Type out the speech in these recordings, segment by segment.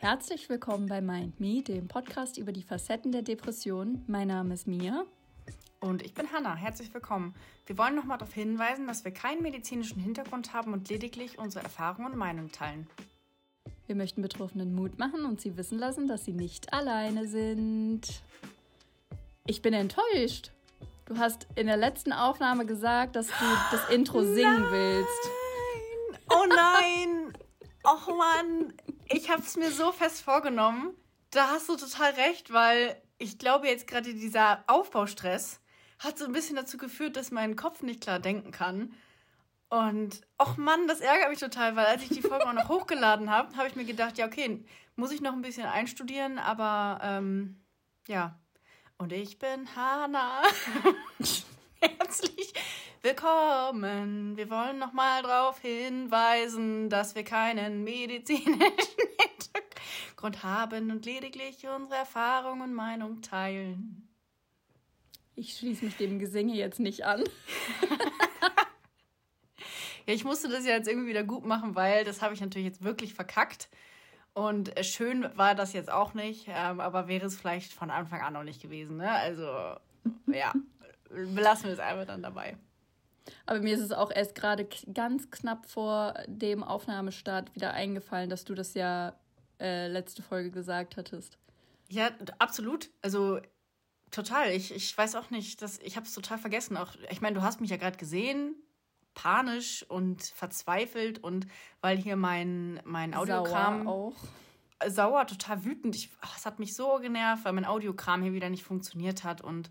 Herzlich willkommen bei Mind Me, dem Podcast über die Facetten der Depression. Mein Name ist Mia. Und ich bin Hanna. Herzlich willkommen. Wir wollen nochmal darauf hinweisen, dass wir keinen medizinischen Hintergrund haben und lediglich unsere Erfahrungen und Meinungen teilen. Wir möchten Betroffenen Mut machen und sie wissen lassen, dass sie nicht alleine sind. Ich bin enttäuscht. Du hast in der letzten Aufnahme gesagt, dass du das Intro singen nein. willst. Oh nein! Och Mann! Ich habe es mir so fest vorgenommen. Da hast du total recht, weil ich glaube jetzt gerade dieser Aufbaustress hat so ein bisschen dazu geführt, dass mein Kopf nicht klar denken kann. Und, och Mann, das ärgert mich total, weil als ich die Folge auch noch hochgeladen habe, habe ich mir gedacht, ja, okay, muss ich noch ein bisschen einstudieren, aber ähm, ja. Und ich bin Hanna. Herzlich willkommen. Wir wollen nochmal darauf hinweisen, dass wir keinen medizinischen Hintergrund haben und lediglich unsere Erfahrungen und Meinung teilen. Ich schließe mich dem Gesinge jetzt nicht an. Ja, ich musste das ja jetzt irgendwie wieder gut machen, weil das habe ich natürlich jetzt wirklich verkackt. Und schön war das jetzt auch nicht, ähm, aber wäre es vielleicht von Anfang an noch nicht gewesen. Ne? Also, ja, belassen wir es einfach dann dabei. Aber mir ist es auch erst gerade ganz knapp vor dem Aufnahmestart wieder eingefallen, dass du das ja äh, letzte Folge gesagt hattest. Ja, absolut. Also total. Ich, ich weiß auch nicht, dass ich habe es total vergessen. Auch ich meine, du hast mich ja gerade gesehen, panisch und verzweifelt und weil hier mein mein Audiokram Sauer auch. sauer, total wütend. Ich, ach, es hat mich so genervt, weil mein Audiokram hier wieder nicht funktioniert hat und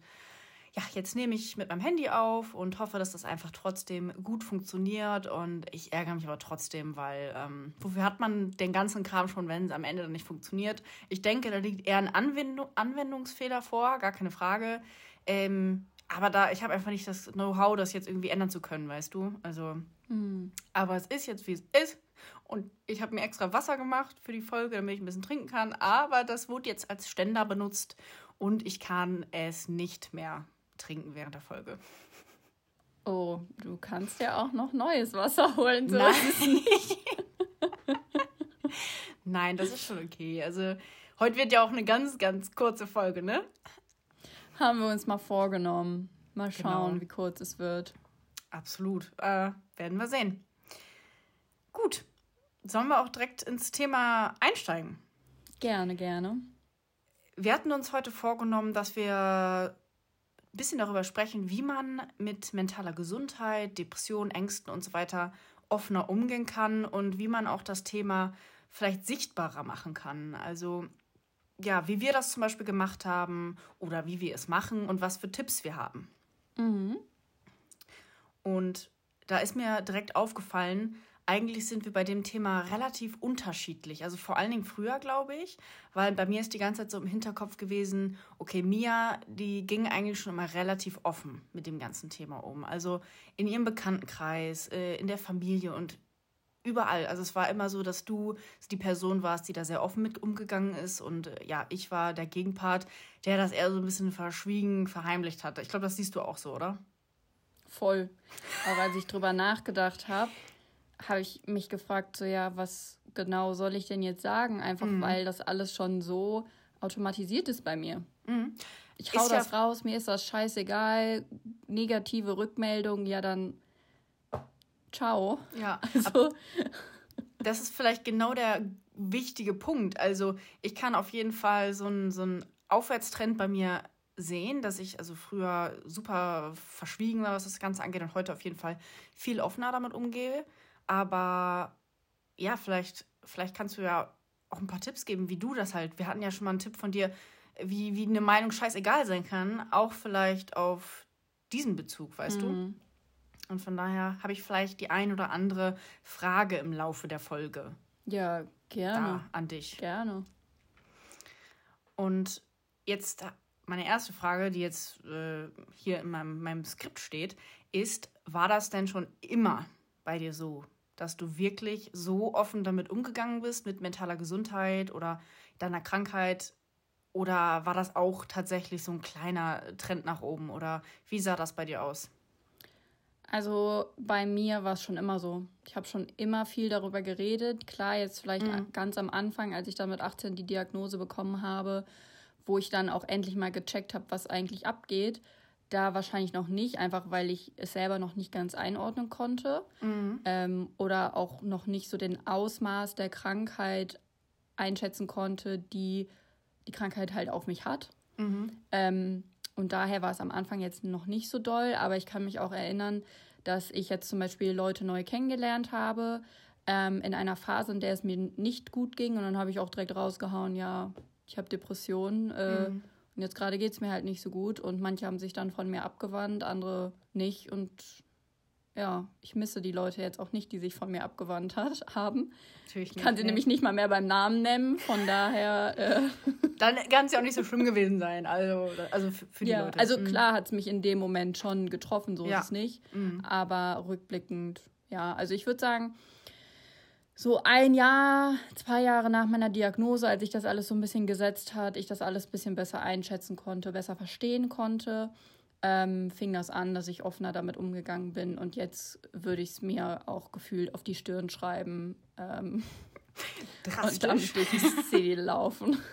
ja, jetzt nehme ich mit meinem Handy auf und hoffe, dass das einfach trotzdem gut funktioniert. Und ich ärgere mich aber trotzdem, weil ähm, wofür hat man den ganzen Kram schon, wenn es am Ende dann nicht funktioniert? Ich denke, da liegt eher ein Anwendung, Anwendungsfehler vor, gar keine Frage. Ähm, aber da, ich habe einfach nicht das Know-how, das jetzt irgendwie ändern zu können, weißt du? Also, Hm. aber es ist jetzt, wie es ist. Und ich habe mir extra Wasser gemacht für die Folge, damit ich ein bisschen trinken kann. Aber das wurde jetzt als Ständer benutzt und ich kann es nicht mehr trinken während der Folge. Oh, du kannst ja auch noch neues Wasser holen. So Nein. ist es nicht. Nein, das ist schon okay. Also, heute wird ja auch eine ganz, ganz kurze Folge, ne? Haben wir uns mal vorgenommen. Mal schauen, Genau. wie kurz es wird. Absolut. Äh, werden wir sehen. Gut. Sollen wir auch direkt ins Thema einsteigen? Gerne, gerne. Wir hatten uns heute vorgenommen, dass wir ein bisschen darüber sprechen, wie man mit mentaler Gesundheit, Depressionen, Ängsten und so weiter offener umgehen kann und wie man auch das Thema vielleicht sichtbarer machen kann. Also ja, wie wir das zum Beispiel gemacht haben oder wie wir es machen und was für Tipps wir haben. Mhm. Und da ist mir direkt aufgefallen, eigentlich sind wir bei dem Thema relativ unterschiedlich. Also vor allen Dingen früher, glaube ich, weil bei mir ist die ganze Zeit so im Hinterkopf gewesen, okay, Mia, die ging eigentlich schon immer relativ offen mit dem ganzen Thema um. Also in ihrem Bekanntenkreis, äh, in der Familie und überall. Also es war immer so, dass du die Person warst, die da sehr offen mit umgegangen ist. Und äh, ja, ich war der Gegenpart, der das eher so ein bisschen verschwiegen, verheimlicht hatte. Ich glaube, das siehst du auch so, oder? Voll. Aber als ich drüber nachgedacht habe, habe ich mich gefragt, so ja, was genau soll ich denn jetzt sagen? Einfach Mhm. weil das alles schon so automatisiert ist bei mir. Ich hau Ist ja- das raus, mir ist das scheißegal. Negative Rückmeldung, ja dann ciao. Ja, Also, das ist vielleicht genau der wichtige Punkt. Also ich kann auf jeden Fall so einen so einen Aufwärtstrend bei mir sehen, dass ich also früher super verschwiegen war, was das Ganze angeht und heute auf jeden Fall viel offener damit umgehe. Aber ja, vielleicht, vielleicht kannst du ja auch ein paar Tipps geben, wie du das halt. Wir hatten ja schon mal einen Tipp von dir, wie, wie eine Meinung scheißegal sein kann, auch vielleicht auf diesen Bezug, weißt du? Und von daher habe ich vielleicht die ein oder andere Frage im Laufe der Folge ja, gerne. da an dich. Gerne. Und jetzt meine erste Frage, die jetzt äh, hier in meinem, meinem Skript steht, ist, war das denn schon immer bei dir so, dass du wirklich so offen damit umgegangen bist, mit mentaler Gesundheit oder deiner Krankheit? Oder war das auch tatsächlich so ein kleiner Trend nach oben? Oder wie sah das bei dir aus? Also bei mir war es schon immer so. Ich habe schon immer viel darüber geredet. Klar, jetzt vielleicht mhm. ganz am Anfang, als ich dann mit 18 die Diagnose bekommen habe, wo ich dann auch endlich mal gecheckt habe, was eigentlich abgeht. Da wahrscheinlich noch nicht, einfach weil ich es selber noch nicht ganz einordnen konnte mhm. ähm, oder auch noch nicht so den Ausmaß der Krankheit einschätzen konnte, die die Krankheit halt auf mich hat. Mhm. Ähm, und daher war es am Anfang jetzt noch nicht so doll, aber ich kann mich auch erinnern, dass ich jetzt zum Beispiel Leute neu kennengelernt habe, ähm, in einer Phase, in der es mir nicht gut ging. Und dann habe ich auch direkt rausgehauen, ja, ich habe Depressionen. Äh, mhm. Und jetzt gerade geht es mir halt nicht so gut. Und manche haben sich dann von mir abgewandt, andere nicht. Und ja, ich misse die Leute jetzt auch nicht, die sich von mir abgewandt hat, haben. Natürlich nicht, ich kann sie nee. nämlich nicht mal mehr beim Namen nennen, von daher. Äh Dann kann es ja auch nicht so schlimm gewesen sein, also, also für die ja, Leute. Also mhm. klar hat es mich in dem Moment schon getroffen, so ja. ist es nicht. Mhm. Aber rückblickend, ja, also ich würde sagen, so ein Jahr, zwei Jahre nach meiner Diagnose, als ich das alles so ein bisschen gesetzt hat, ich das alles ein bisschen besser einschätzen konnte, besser verstehen konnte, ähm, fing das an, dass ich offener damit umgegangen bin. Und jetzt würde ich es mir auch gefühlt auf die Stirn schreiben ähm, und dann durch die Szene laufen.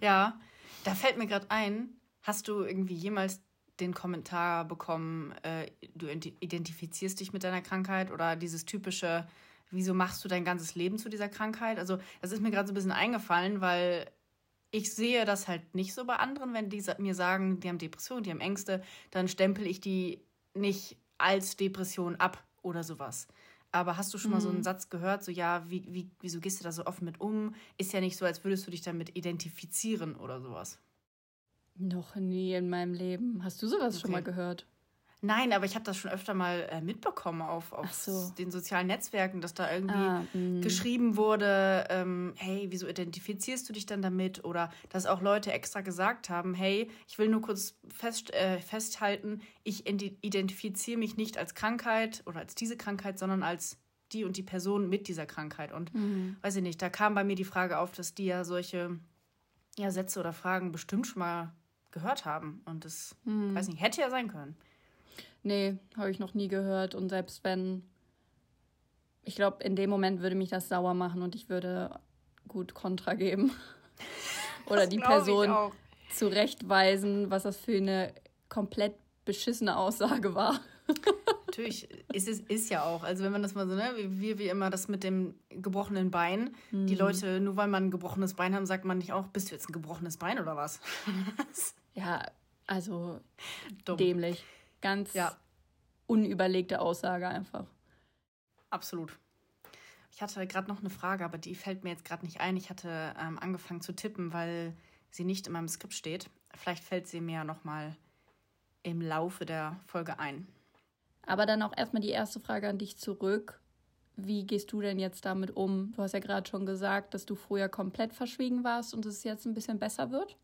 Ja, da fällt mir gerade ein, hast du irgendwie jemals den Kommentar bekommen, äh, du identifizierst dich mit deiner Krankheit oder dieses typische, wieso machst du dein ganzes Leben zu dieser Krankheit? Also, das ist mir gerade so ein bisschen eingefallen, weil ich sehe das halt nicht so bei anderen, wenn die mir sagen, die haben Depressionen, die haben Ängste, dann stempel ich die nicht als Depression ab oder sowas. Aber hast du schon mal so einen mhm. Satz gehört, so ja, wie, wie, wieso gehst du da so offen mit um? Ist ja nicht so, als würdest du dich damit identifizieren oder sowas. Noch nie in meinem Leben. Hast du sowas okay. schon mal gehört? Nein, aber ich habe das schon öfter mal äh, mitbekommen auf, auf so. den sozialen Netzwerken, dass da irgendwie ah, mm. geschrieben wurde, ähm, hey, wieso identifizierst du dich dann damit? Oder dass auch Leute extra gesagt haben, hey, ich will nur kurz fest, äh, festhalten, ich identifiziere mich nicht als Krankheit oder als diese Krankheit, sondern als die und die Person mit dieser Krankheit. Und mhm. weiß ich nicht, da kam bei mir die Frage auf, dass die ja solche ja, Sätze oder Fragen bestimmt schon mal gehört haben. Und das, mhm. weiß nicht, hätte ja sein können. Nee, habe ich noch nie gehört. Und selbst wenn, ich glaube, in dem Moment würde mich das sauer machen und ich würde gut Kontra geben. Oder die Person zurechtweisen, was das für eine komplett beschissene Aussage war. Natürlich, ist es ist ja auch. Also wenn man das mal so, ne, wie wie immer das mit dem gebrochenen Bein. Mhm. Die Leute, nur weil man ein gebrochenes Bein haben, sagt man nicht auch, bist du jetzt ein gebrochenes Bein oder was? ja, also Dumm. dämlich. Ganz ja. unüberlegte Aussage einfach. Absolut. Ich hatte gerade noch eine Frage, aber die fällt mir jetzt gerade nicht ein. Ich hatte ähm, angefangen zu tippen, weil sie nicht in meinem Skript steht. Vielleicht fällt sie mir noch mal im Laufe der Folge ein. Aber dann auch erstmal die erste Frage an dich zurück. Wie gehst du denn jetzt damit um? Du hast ja gerade schon gesagt, dass du früher komplett verschwiegen warst und es jetzt ein bisschen besser wird.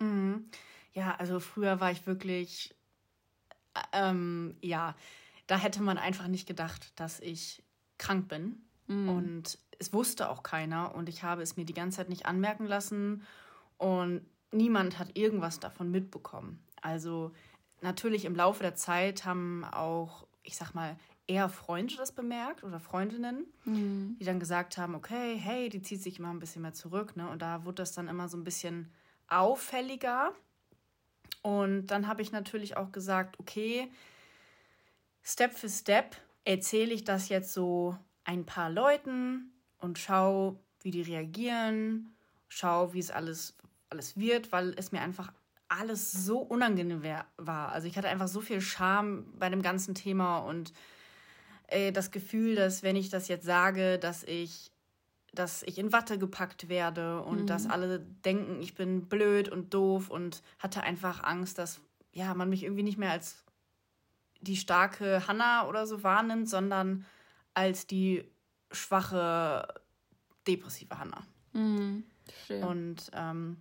Mhm. Ja, also früher war ich wirklich ähm, ja, da hätte man einfach nicht gedacht, dass ich krank bin. Mhm. Und es wusste auch keiner und ich habe es mir die ganze Zeit nicht anmerken lassen und niemand hat irgendwas davon mitbekommen. Also natürlich im Laufe der Zeit haben auch, ich sag mal, eher Freunde das bemerkt oder Freundinnen, mhm. die dann gesagt haben, okay, hey, die zieht sich immer ein bisschen mehr zurück. Ne? Und da wurde das dann immer so ein bisschen auffälliger. Und dann habe ich natürlich auch gesagt, okay, Step für Step erzähle ich das jetzt so ein paar Leuten und schau, wie die reagieren, schau, wie es alles, alles wird, weil es mir einfach alles so unangenehm war. Also ich hatte einfach so viel Scham bei dem ganzen Thema und äh, das Gefühl, dass wenn ich das jetzt sage, dass ich dass ich in Watte gepackt werde und mhm. dass alle denken, ich bin blöd und doof und hatte einfach Angst, dass ja, man mich irgendwie nicht mehr als die starke Hanna oder so wahrnimmt, sondern als die schwache, depressive Hanna. Mhm. Und ähm,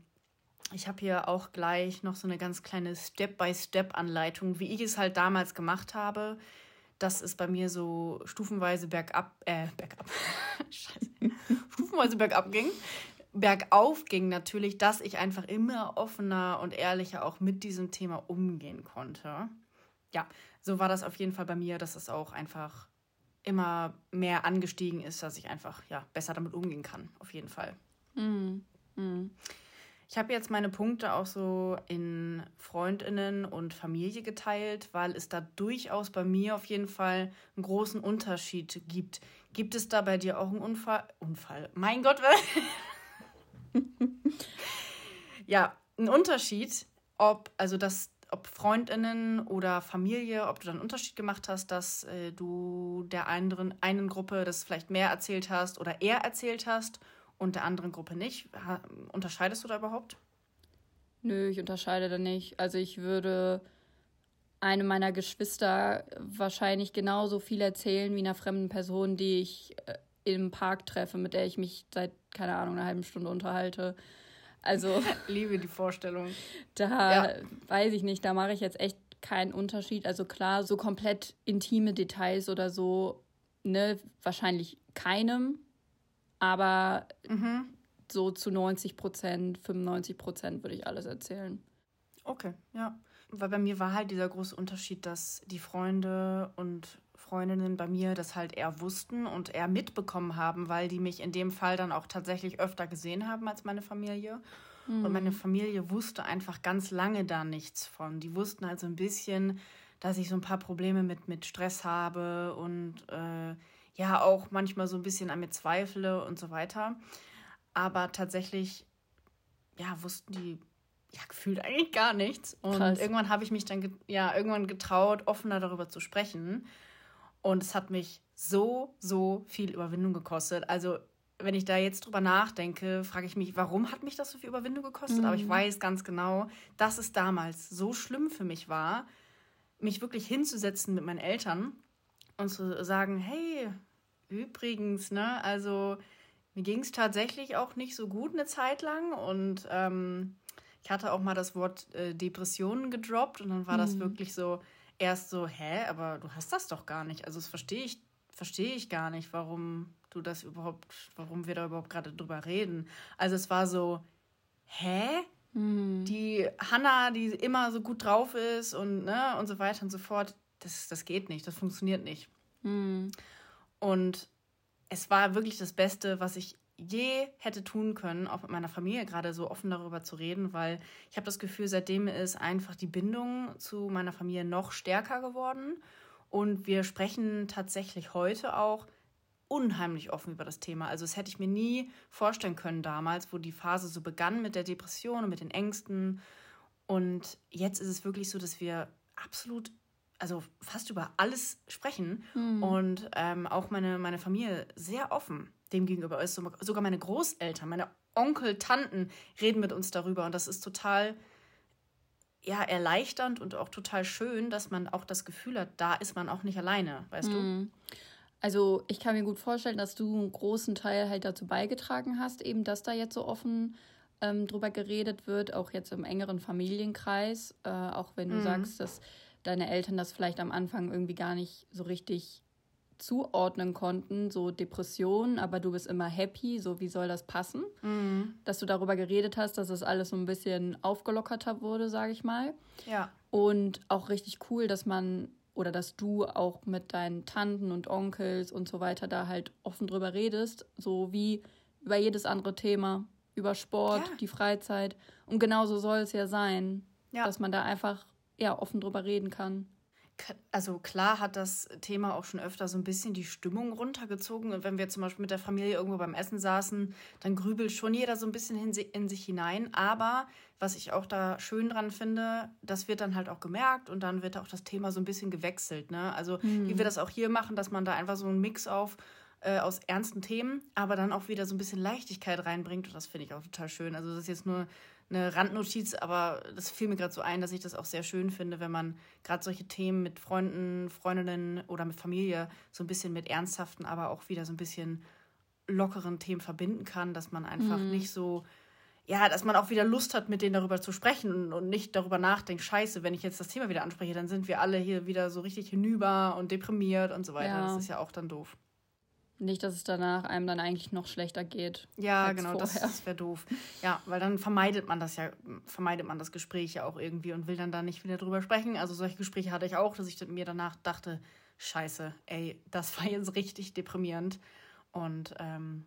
ich habe hier auch gleich noch so eine ganz kleine Step-by-Step-Anleitung, wie ich es halt damals gemacht habe dass es bei mir so stufenweise bergab, äh, bergab, scheiße, stufenweise bergab ging. Bergauf ging natürlich, dass ich einfach immer offener und ehrlicher auch mit diesem Thema umgehen konnte. ja, so war das auf jeden Fall bei mir, dass es auch einfach immer mehr angestiegen ist, dass ich einfach ja, besser damit umgehen kann, auf jeden Fall. Mhm. Mhm. Ich habe jetzt meine Punkte auch so in Freundinnen und Familie geteilt, weil es da durchaus bei mir auf jeden Fall einen großen Unterschied gibt. Gibt es da bei dir auch einen Unfall? Unfall. Mein Gott, ja, einen Unterschied, ob also das ob Freundinnen oder Familie, ob du dann einen Unterschied gemacht hast, dass äh, du der anderen einen Gruppe das vielleicht mehr erzählt hast oder eher erzählt hast und der anderen Gruppe nicht. Ha, unterscheidest du da überhaupt? Nö, ich unterscheide da nicht. Also ich würde einem meiner Geschwister wahrscheinlich genauso viel erzählen wie einer fremden Person, die ich äh, im Park treffe, mit der ich mich seit, keine Ahnung, einer halben Stunde unterhalte. Also. Liebe die Vorstellung. Da ja. weiß ich nicht, da mache ich jetzt echt keinen Unterschied. Also klar, so komplett intime Details oder so, ne, wahrscheinlich keinem. Aber mhm. so zu 90 Prozent, 95 Prozent würde ich alles erzählen. Okay, ja. Weil bei mir war halt dieser große Unterschied, dass die Freunde und Freundinnen bei mir das halt eher wussten und eher mitbekommen haben, weil die mich in dem Fall dann auch tatsächlich öfter gesehen haben als meine Familie. Mhm. Und meine Familie wusste einfach ganz lange da nichts von. Die wussten halt so ein bisschen, dass ich so ein paar Probleme mit, mit Stress habe und äh, ja auch manchmal so ein bisschen an mir zweifle und so weiter. Aber tatsächlich, ja, wussten die ja gefühlt eigentlich gar nichts. Und Krass. irgendwann habe ich mich dann ja irgendwann getraut, offener darüber zu sprechen. Und es hat mich so, so viel Überwindung gekostet. Also, wenn ich da jetzt drüber nachdenke, frage ich mich, warum hat mich das so viel Überwindung gekostet? Mhm. Aber ich mhm. weiß ganz genau, dass es damals so schlimm für mich war, mich wirklich hinzusetzen mit meinen Eltern und zu sagen, hey, übrigens, ne, also mir ging es tatsächlich auch nicht so gut eine Zeit lang und ähm, ich hatte auch mal das Wort äh, Depressionen gedroppt und dann war mhm. das wirklich so, erst so, hä, aber du hast das doch gar nicht. Also das verstehe ich, verstehe ich gar nicht, warum du das überhaupt, warum wir da überhaupt gerade drüber reden. Also es war so, hä? Mhm. Die Hanna, die immer so gut drauf ist und, ne, und so weiter und so fort, das, das geht nicht, das funktioniert nicht. Mhm. Und es war wirklich das Beste, was ich je hätte tun können, auch mit meiner Familie gerade so offen darüber zu reden, weil ich habe das Gefühl, seitdem ist einfach die Bindung zu meiner Familie noch stärker geworden. Und wir sprechen tatsächlich heute auch unheimlich offen über das Thema. Also das hätte ich mir nie vorstellen können damals, wo die Phase so begann mit der Depression und mit den Ängsten. Und jetzt ist es wirklich so, dass wir absolut, also fast über alles sprechen mhm. und ähm, auch meine, meine Familie sehr offen dem gegenüber ist. Sogar meine Großeltern, meine Onkel, Tanten reden mit uns darüber und das ist total ja, erleichternd und auch total schön, dass man auch das Gefühl hat, da ist man auch nicht alleine, weißt mhm. du? Also ich kann mir gut vorstellen, dass du einen großen Teil halt dazu beigetragen hast, eben dass da jetzt so offen ähm, drüber geredet wird, auch jetzt im engeren Familienkreis, äh, auch wenn du mhm. sagst, dass deine Eltern das vielleicht am Anfang irgendwie gar nicht so richtig zuordnen konnten, so Depressionen, aber du bist immer happy, so wie soll das passen? Mhm. Dass du darüber geredet hast, dass es alles so ein bisschen aufgelockerter wurde, sage ich mal. Ja. Und auch richtig cool, dass man oder dass du auch mit deinen Tanten und Onkels und so weiter da halt offen drüber redest, so wie über jedes andere Thema, über Sport, ja. die Freizeit. Und genauso soll es ja sein, ja. dass man da einfach ja offen drüber reden kann also klar hat das Thema auch schon öfter so ein bisschen die Stimmung runtergezogen. Und wenn wir zum Beispiel mit der Familie irgendwo beim Essen saßen, dann grübelt schon jeder so ein bisschen in sich hinein. Aber was ich auch da schön dran finde, das wird dann halt auch gemerkt und dann wird auch das Thema so ein bisschen gewechselt. Ne? Also mhm. wie wir das auch hier machen, dass man da einfach so einen Mix auf äh, aus ernsten Themen, aber dann auch wieder so ein bisschen Leichtigkeit reinbringt. Und das finde ich auch total schön. Also das ist jetzt nur eine Randnotiz, aber das fiel mir gerade so ein, dass ich das auch sehr schön finde, wenn man gerade solche Themen mit Freunden, Freundinnen oder mit Familie so ein bisschen mit ernsthaften, aber auch wieder so ein bisschen lockeren Themen verbinden kann, dass man einfach mhm. nicht so, ja, dass man auch wieder Lust hat, mit denen darüber zu sprechen und nicht darüber nachdenkt, scheiße, wenn ich jetzt das Thema wieder anspreche, dann sind wir alle hier wieder so richtig hinüber und deprimiert und so weiter. Ja. Das ist ja auch dann doof. Nicht, dass es danach einem dann eigentlich noch schlechter geht. Ja, genau, das, das wäre doof. Ja, weil dann vermeidet man das ja, vermeidet man das Gespräch ja auch irgendwie und will dann da nicht wieder drüber sprechen. Also solche Gespräche hatte ich auch, dass ich mir danach dachte, scheiße, ey, das war jetzt richtig deprimierend. Und ähm,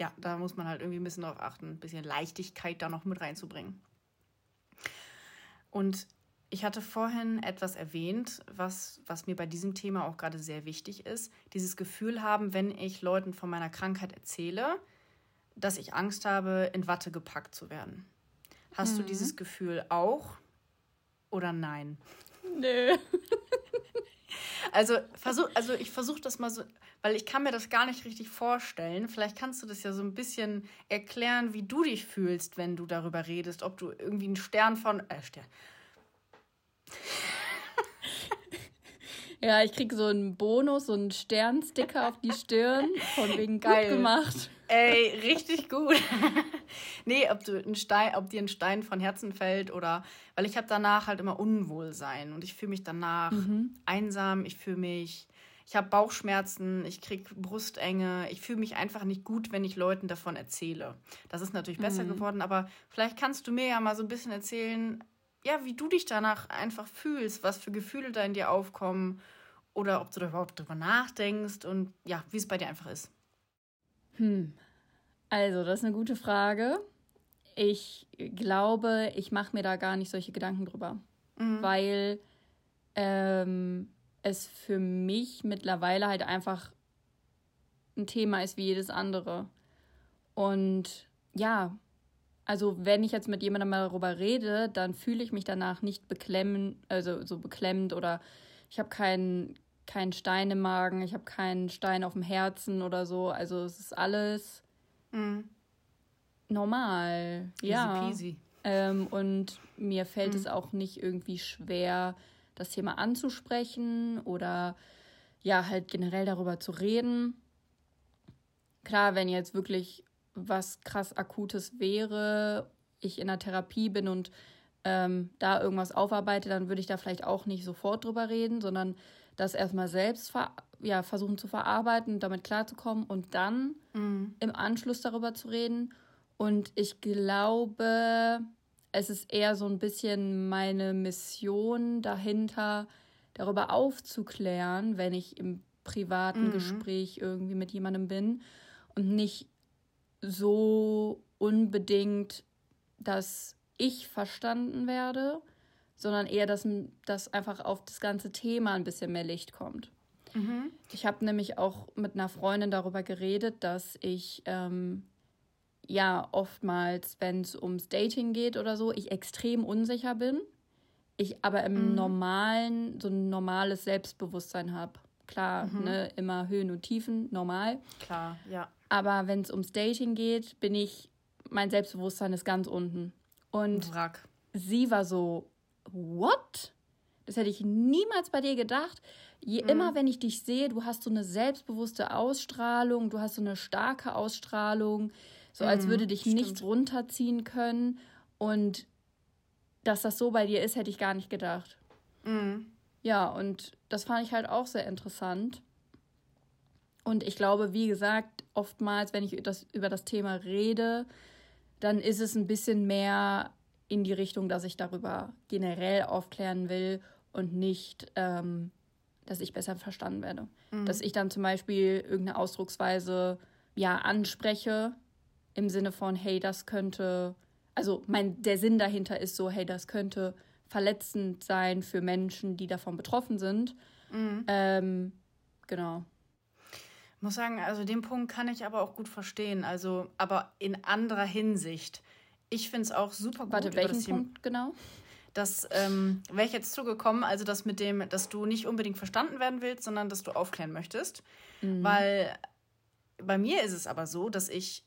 ja, da muss man halt irgendwie ein bisschen darauf achten, ein bisschen Leichtigkeit da noch mit reinzubringen. Und ich hatte vorhin etwas erwähnt, was, was mir bei diesem Thema auch gerade sehr wichtig ist. Dieses Gefühl haben, wenn ich Leuten von meiner Krankheit erzähle, dass ich Angst habe, in Watte gepackt zu werden. Hast mhm. du dieses Gefühl auch oder nein? Nö. also, versuch, also ich versuche das mal so, weil ich kann mir das gar nicht richtig vorstellen. Vielleicht kannst du das ja so ein bisschen erklären, wie du dich fühlst, wenn du darüber redest, ob du irgendwie einen Stern von, äh, Stern, ja, ich kriege so einen Bonus, so einen Sternsticker auf die Stirn. Von wegen Geil. gut gemacht. Ey, richtig gut. nee, ob, du einen Stein, ob dir ein Stein von Herzen fällt oder. Weil ich habe danach halt immer Unwohlsein und ich fühle mich danach mhm. einsam, ich fühle mich. Ich habe Bauchschmerzen, ich kriege Brustenge, ich fühle mich einfach nicht gut, wenn ich Leuten davon erzähle. Das ist natürlich besser mhm. geworden, aber vielleicht kannst du mir ja mal so ein bisschen erzählen, ja, wie du dich danach einfach fühlst, was für Gefühle da in dir aufkommen oder ob du da überhaupt drüber nachdenkst und ja, wie es bei dir einfach ist. Hm. Also, das ist eine gute Frage. Ich glaube, ich mache mir da gar nicht solche Gedanken drüber, mhm. weil ähm, es für mich mittlerweile halt einfach ein Thema ist wie jedes andere. Und ja, also wenn ich jetzt mit jemandem darüber rede, dann fühle ich mich danach nicht beklemmen, also so beklemmend oder ich habe keinen keinen Stein im Magen, ich habe keinen Stein auf dem Herzen oder so. Also es ist alles mm. normal. Easy ja. Peasy. Ähm, und mir fällt mm. es auch nicht irgendwie schwer, das Thema anzusprechen oder ja, halt generell darüber zu reden. Klar, wenn jetzt wirklich was krass Akutes wäre, ich in der Therapie bin und ähm, da irgendwas aufarbeite, dann würde ich da vielleicht auch nicht sofort drüber reden, sondern das erstmal selbst ja, versuchen zu verarbeiten, damit klarzukommen und dann mhm. im Anschluss darüber zu reden. Und ich glaube, es ist eher so ein bisschen meine Mission dahinter, darüber aufzuklären, wenn ich im privaten mhm. Gespräch irgendwie mit jemandem bin und nicht so unbedingt, dass ich verstanden werde, sondern eher, dass, dass einfach auf das ganze Thema ein bisschen mehr Licht kommt. Mhm. Ich habe nämlich auch mit einer Freundin darüber geredet, dass ich ähm, ja oftmals, wenn es ums Dating geht oder so, ich extrem unsicher bin. Ich aber im mhm. normalen, so ein normales Selbstbewusstsein habe. Klar, mhm. ne, immer Höhen und Tiefen, normal. Klar, ja. Aber wenn es ums Dating geht, bin ich, mein Selbstbewusstsein ist ganz unten. Und Wrack. sie war so, what? Das hätte ich niemals bei dir gedacht. Je mhm. immer, wenn ich dich sehe, du hast so eine selbstbewusste Ausstrahlung, du hast so eine starke Ausstrahlung, so als mhm, würde dich stimmt. nichts runterziehen können. Und dass das so bei dir ist, hätte ich gar nicht gedacht. Mhm. Ja, und das fand ich halt auch sehr interessant. Und ich glaube, wie gesagt, oftmals, wenn ich das, über das Thema rede, dann ist es ein bisschen mehr in die Richtung, dass ich darüber generell aufklären will und nicht, ähm, dass ich besser verstanden werde. Mhm. Dass ich dann zum Beispiel irgendeine Ausdrucksweise ja anspreche im Sinne von, hey, das könnte, also mein, der Sinn dahinter ist so, hey, das könnte verletzend sein für Menschen, die davon betroffen sind. Mhm. Ähm, genau. Ich muss sagen, also den Punkt kann ich aber auch gut verstehen. Also, aber in anderer Hinsicht. Ich finde es auch super gut. Warte, welchen Punkt genau? Das ähm, wäre ich jetzt zugekommen, also das mit dem, dass du nicht unbedingt verstanden werden willst, sondern dass du aufklären möchtest. Mhm. Weil bei mir ist es aber so, dass ich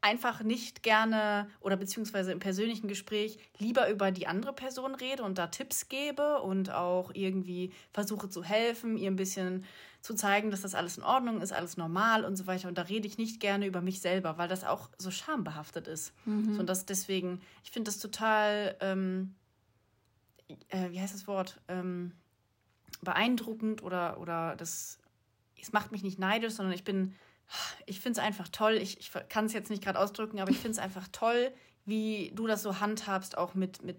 einfach nicht gerne oder beziehungsweise im persönlichen Gespräch lieber über die andere Person rede und da Tipps gebe und auch irgendwie versuche zu helfen, ihr ein bisschen zu zeigen, dass das alles in Ordnung ist, alles normal und so weiter. Und da rede ich nicht gerne über mich selber, weil das auch so schambehaftet ist. Mhm. So, und das deswegen, ich finde das total, ähm, äh, wie heißt das Wort, ähm, beeindruckend oder, oder das es macht mich nicht neidisch, sondern ich bin, ich finde es einfach toll. Ich, ich kann es jetzt nicht gerade ausdrücken, aber ich finde es einfach toll, wie du das so handhabst, auch mit, mit,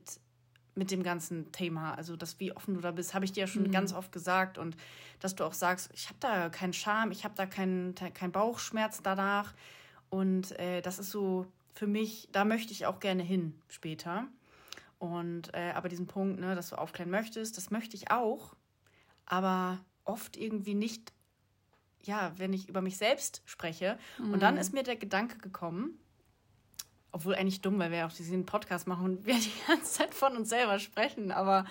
mit dem ganzen Thema. Also, das, wie offen du da bist, habe ich dir ja schon mhm. ganz oft gesagt. Und dass du auch sagst, ich habe da keinen Scham, ich habe da keinen kein Bauchschmerz danach. Und äh, das ist so für mich, da möchte ich auch gerne hin später. Und äh, aber diesen Punkt, ne, dass du aufklären möchtest, das möchte ich auch, aber oft irgendwie nicht, ja, wenn ich über mich selbst spreche. Mhm. Und dann mhm. ist mir der Gedanke gekommen, obwohl eigentlich dumm, weil wir auch diesen Podcast machen und wir die ganze Zeit von uns selber sprechen. Aber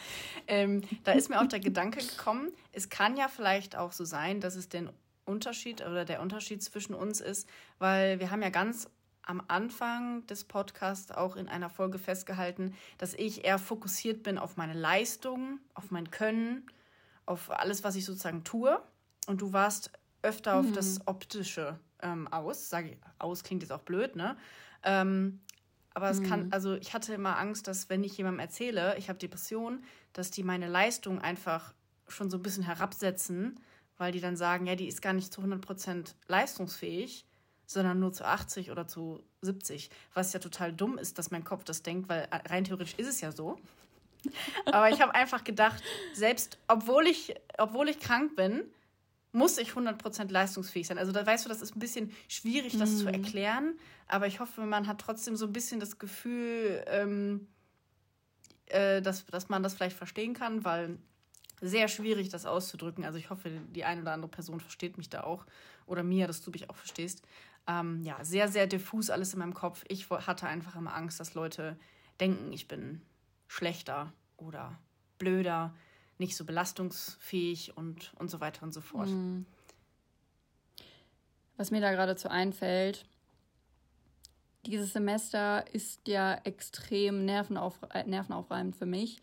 ähm, da ist mir auch der Gedanke gekommen, es kann ja vielleicht auch so sein, dass es den Unterschied oder der Unterschied zwischen uns ist, weil wir haben ja ganz am Anfang des Podcasts auch in einer Folge festgehalten, dass ich eher fokussiert bin auf meine Leistung, auf mein Können, auf alles, was ich sozusagen tue. Und du warst öfter mhm. auf das Optische ähm, aus. Sage ich, aus klingt jetzt auch blöd, ne? Ähm, aber es mhm. kann, also ich hatte immer Angst, dass wenn ich jemandem erzähle, ich habe Depressionen, dass die meine Leistung einfach schon so ein bisschen herabsetzen, weil die dann sagen, ja, die ist gar nicht zu 100% leistungsfähig sondern nur zu 80 oder zu 70. Was ja total dumm ist, dass mein Kopf das denkt, weil rein theoretisch ist es ja so. Aber ich habe einfach gedacht, selbst obwohl ich, obwohl ich krank bin, muss ich 100% leistungsfähig sein. Also da weißt du, das ist ein bisschen schwierig, das mhm. zu erklären. Aber ich hoffe, man hat trotzdem so ein bisschen das Gefühl, ähm, äh, dass, dass man das vielleicht verstehen kann, weil sehr schwierig, das auszudrücken. Also ich hoffe, die eine oder andere Person versteht mich da auch. Oder mir, dass du mich auch verstehst. Ähm, ja, sehr, sehr diffus alles in meinem Kopf. Ich hatte einfach immer Angst, dass Leute denken, ich bin schlechter oder blöder, nicht so belastungsfähig und, und so weiter und so fort. Mhm. Was mir da geradezu einfällt, dieses Semester ist ja extrem nervenauf, äh, nervenaufreibend für mich,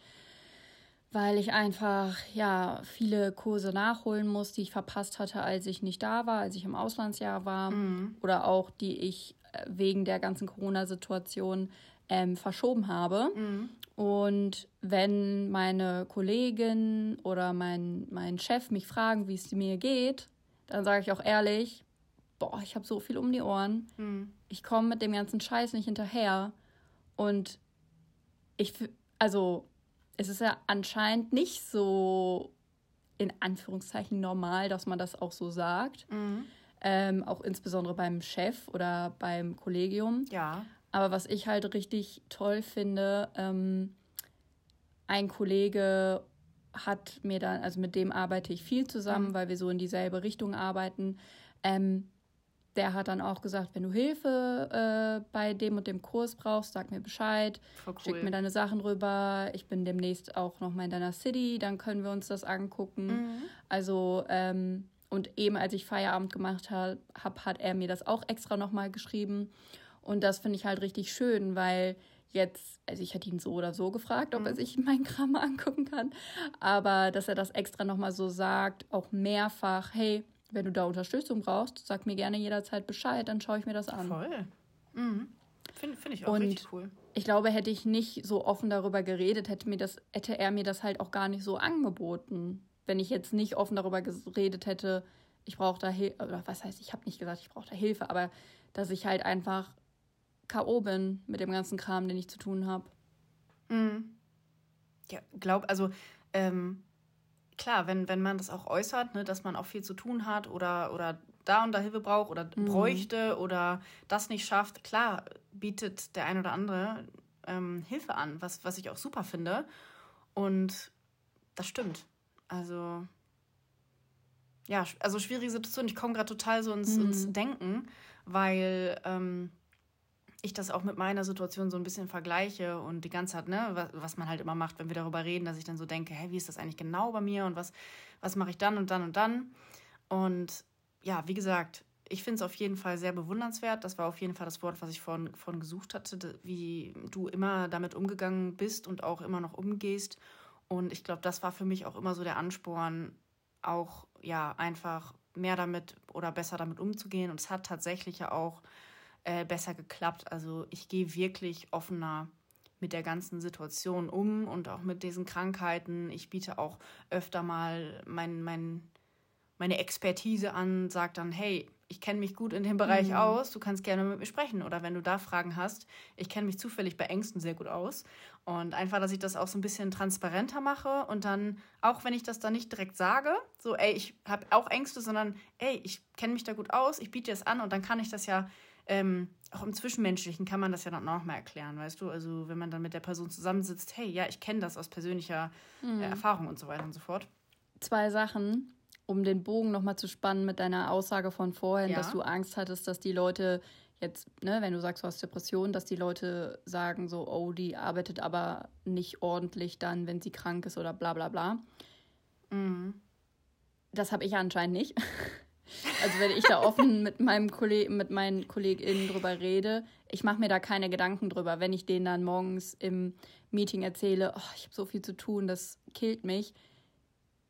weil ich einfach ja viele Kurse nachholen muss, die ich verpasst hatte, als ich nicht da war, als ich im Auslandsjahr war mhm. oder auch die ich äh, wegen der ganzen Corona-Situation ähm, verschoben habe. Mhm. Und wenn meine Kollegin oder mein, mein Chef mich fragen, wie es mir geht, dann sage ich auch ehrlich, boah, ich habe so viel um die Ohren. Mhm. Ich komme mit dem ganzen Scheiß nicht hinterher. Und ich, also es ist ja anscheinend nicht so in Anführungszeichen normal, dass man das auch so sagt. Mhm. Ähm, auch insbesondere beim Chef oder beim Kollegium. Ja. Aber was ich halt richtig toll finde, ähm, ein Kollege hat mir dann, also mit dem arbeite ich viel zusammen, mhm. weil wir so in dieselbe Richtung arbeiten. Ähm, der hat dann auch gesagt, wenn du Hilfe äh, bei dem und dem Kurs brauchst, sag mir Bescheid, cool. schick mir deine Sachen rüber. Ich bin demnächst auch noch mal in deiner City, dann können wir uns das angucken. Mhm. Also ähm, und eben als ich Feierabend gemacht habe, hab, hat er mir das auch extra noch mal geschrieben und das finde ich halt richtig schön, weil jetzt, also ich hätte ihn so oder so gefragt, ob mhm. er sich meinen Kram angucken kann, aber dass er das extra noch mal so sagt, auch mehrfach, hey wenn du da Unterstützung brauchst, sag mir gerne jederzeit Bescheid, dann schaue ich mir das an. Voll. Mhm. Finde find ich auch Und richtig cool. Ich glaube, hätte ich nicht so offen darüber geredet, hätte, mir das, hätte er mir das halt auch gar nicht so angeboten. Wenn ich jetzt nicht offen darüber geredet hätte, ich brauche da Hilfe, oder was heißt, ich habe nicht gesagt, ich brauche da Hilfe, aber dass ich halt einfach K.O. bin mit dem ganzen Kram, den ich zu tun habe. Mhm. Ja, glaub, also ähm, klar, wenn, wenn man das auch äußert, ne, dass man auch viel zu tun hat oder, oder da und da Hilfe braucht oder mhm. bräuchte oder das nicht schafft, klar bietet der ein oder andere ähm, Hilfe an, was, was ich auch super finde. Und das stimmt. Also, ja, also schwierige Situation. Ich komme gerade total so ins, mhm. ins Denken, weil ähm, ich das auch mit meiner Situation so ein bisschen vergleiche und die ganze Zeit, ne, was, was man halt immer macht, wenn wir darüber reden, dass ich dann so denke, hey, wie ist das eigentlich genau bei mir und was, was mache ich dann und dann und dann? Und ja, wie gesagt, ich finde es auf jeden Fall sehr bewundernswert. Das war auf jeden Fall das Wort, was ich vorhin, vorhin gesucht hatte, wie du immer damit umgegangen bist und auch immer noch umgehst. Und ich glaube, das war für mich auch immer so der Ansporn, auch ja einfach mehr damit oder besser damit umzugehen. Und es hat tatsächlich ja auch äh, besser geklappt. Also ich gehe wirklich offener mit der ganzen Situation um und auch mit diesen Krankheiten. Ich biete auch öfter mal mein, mein meine Expertise an, sage dann, hey, ich kenne mich gut in dem Bereich mhm. aus, du kannst gerne mit mir sprechen. Oder wenn du da Fragen hast, ich kenne mich zufällig bei Ängsten sehr gut aus. Und einfach, dass ich das auch so ein bisschen transparenter mache und dann, auch wenn ich das dann nicht direkt sage, so, ey, ich habe auch Ängste, sondern, ey, ich kenne mich da gut aus, ich biete es an und dann kann ich das ja, ähm, auch im Zwischenmenschlichen kann man das ja dann auch mal erklären, weißt du? Also, wenn man dann mit der Person zusammensitzt, hey, ja, ich kenne das aus persönlicher mhm. äh, Erfahrung und so weiter und so fort. Zwei Sachen um den Bogen nochmal zu spannen mit deiner Aussage von vorhin, ja. dass du Angst hattest, dass die Leute jetzt, ne, wenn du sagst, du hast Depressionen, dass die Leute sagen so, oh, die arbeitet aber nicht ordentlich dann, wenn sie krank ist oder bla bla bla. Mhm. Das habe ich anscheinend nicht. Also wenn ich da offen mit meinem Kolleg mit meinen KollegInnen drüber rede, ich mache mir da keine Gedanken drüber. Wenn ich denen dann morgens im Meeting erzähle, oh, ich habe so viel zu tun, das killt mich,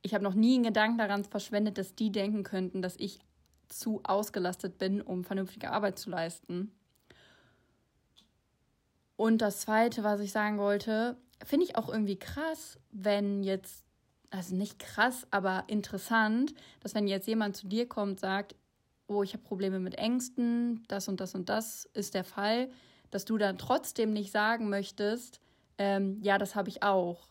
ich habe noch nie einen Gedanken daran verschwendet, dass die denken könnten, dass ich zu ausgelastet bin, um vernünftige Arbeit zu leisten. Und das Zweite, was ich sagen wollte, finde ich auch irgendwie krass, wenn jetzt, also nicht krass, aber interessant, dass wenn jetzt jemand zu dir kommt, sagt, oh, ich habe Probleme mit Ängsten, das und das und das ist der Fall, dass du dann trotzdem nicht sagen möchtest, ähm, ja, das habe ich auch.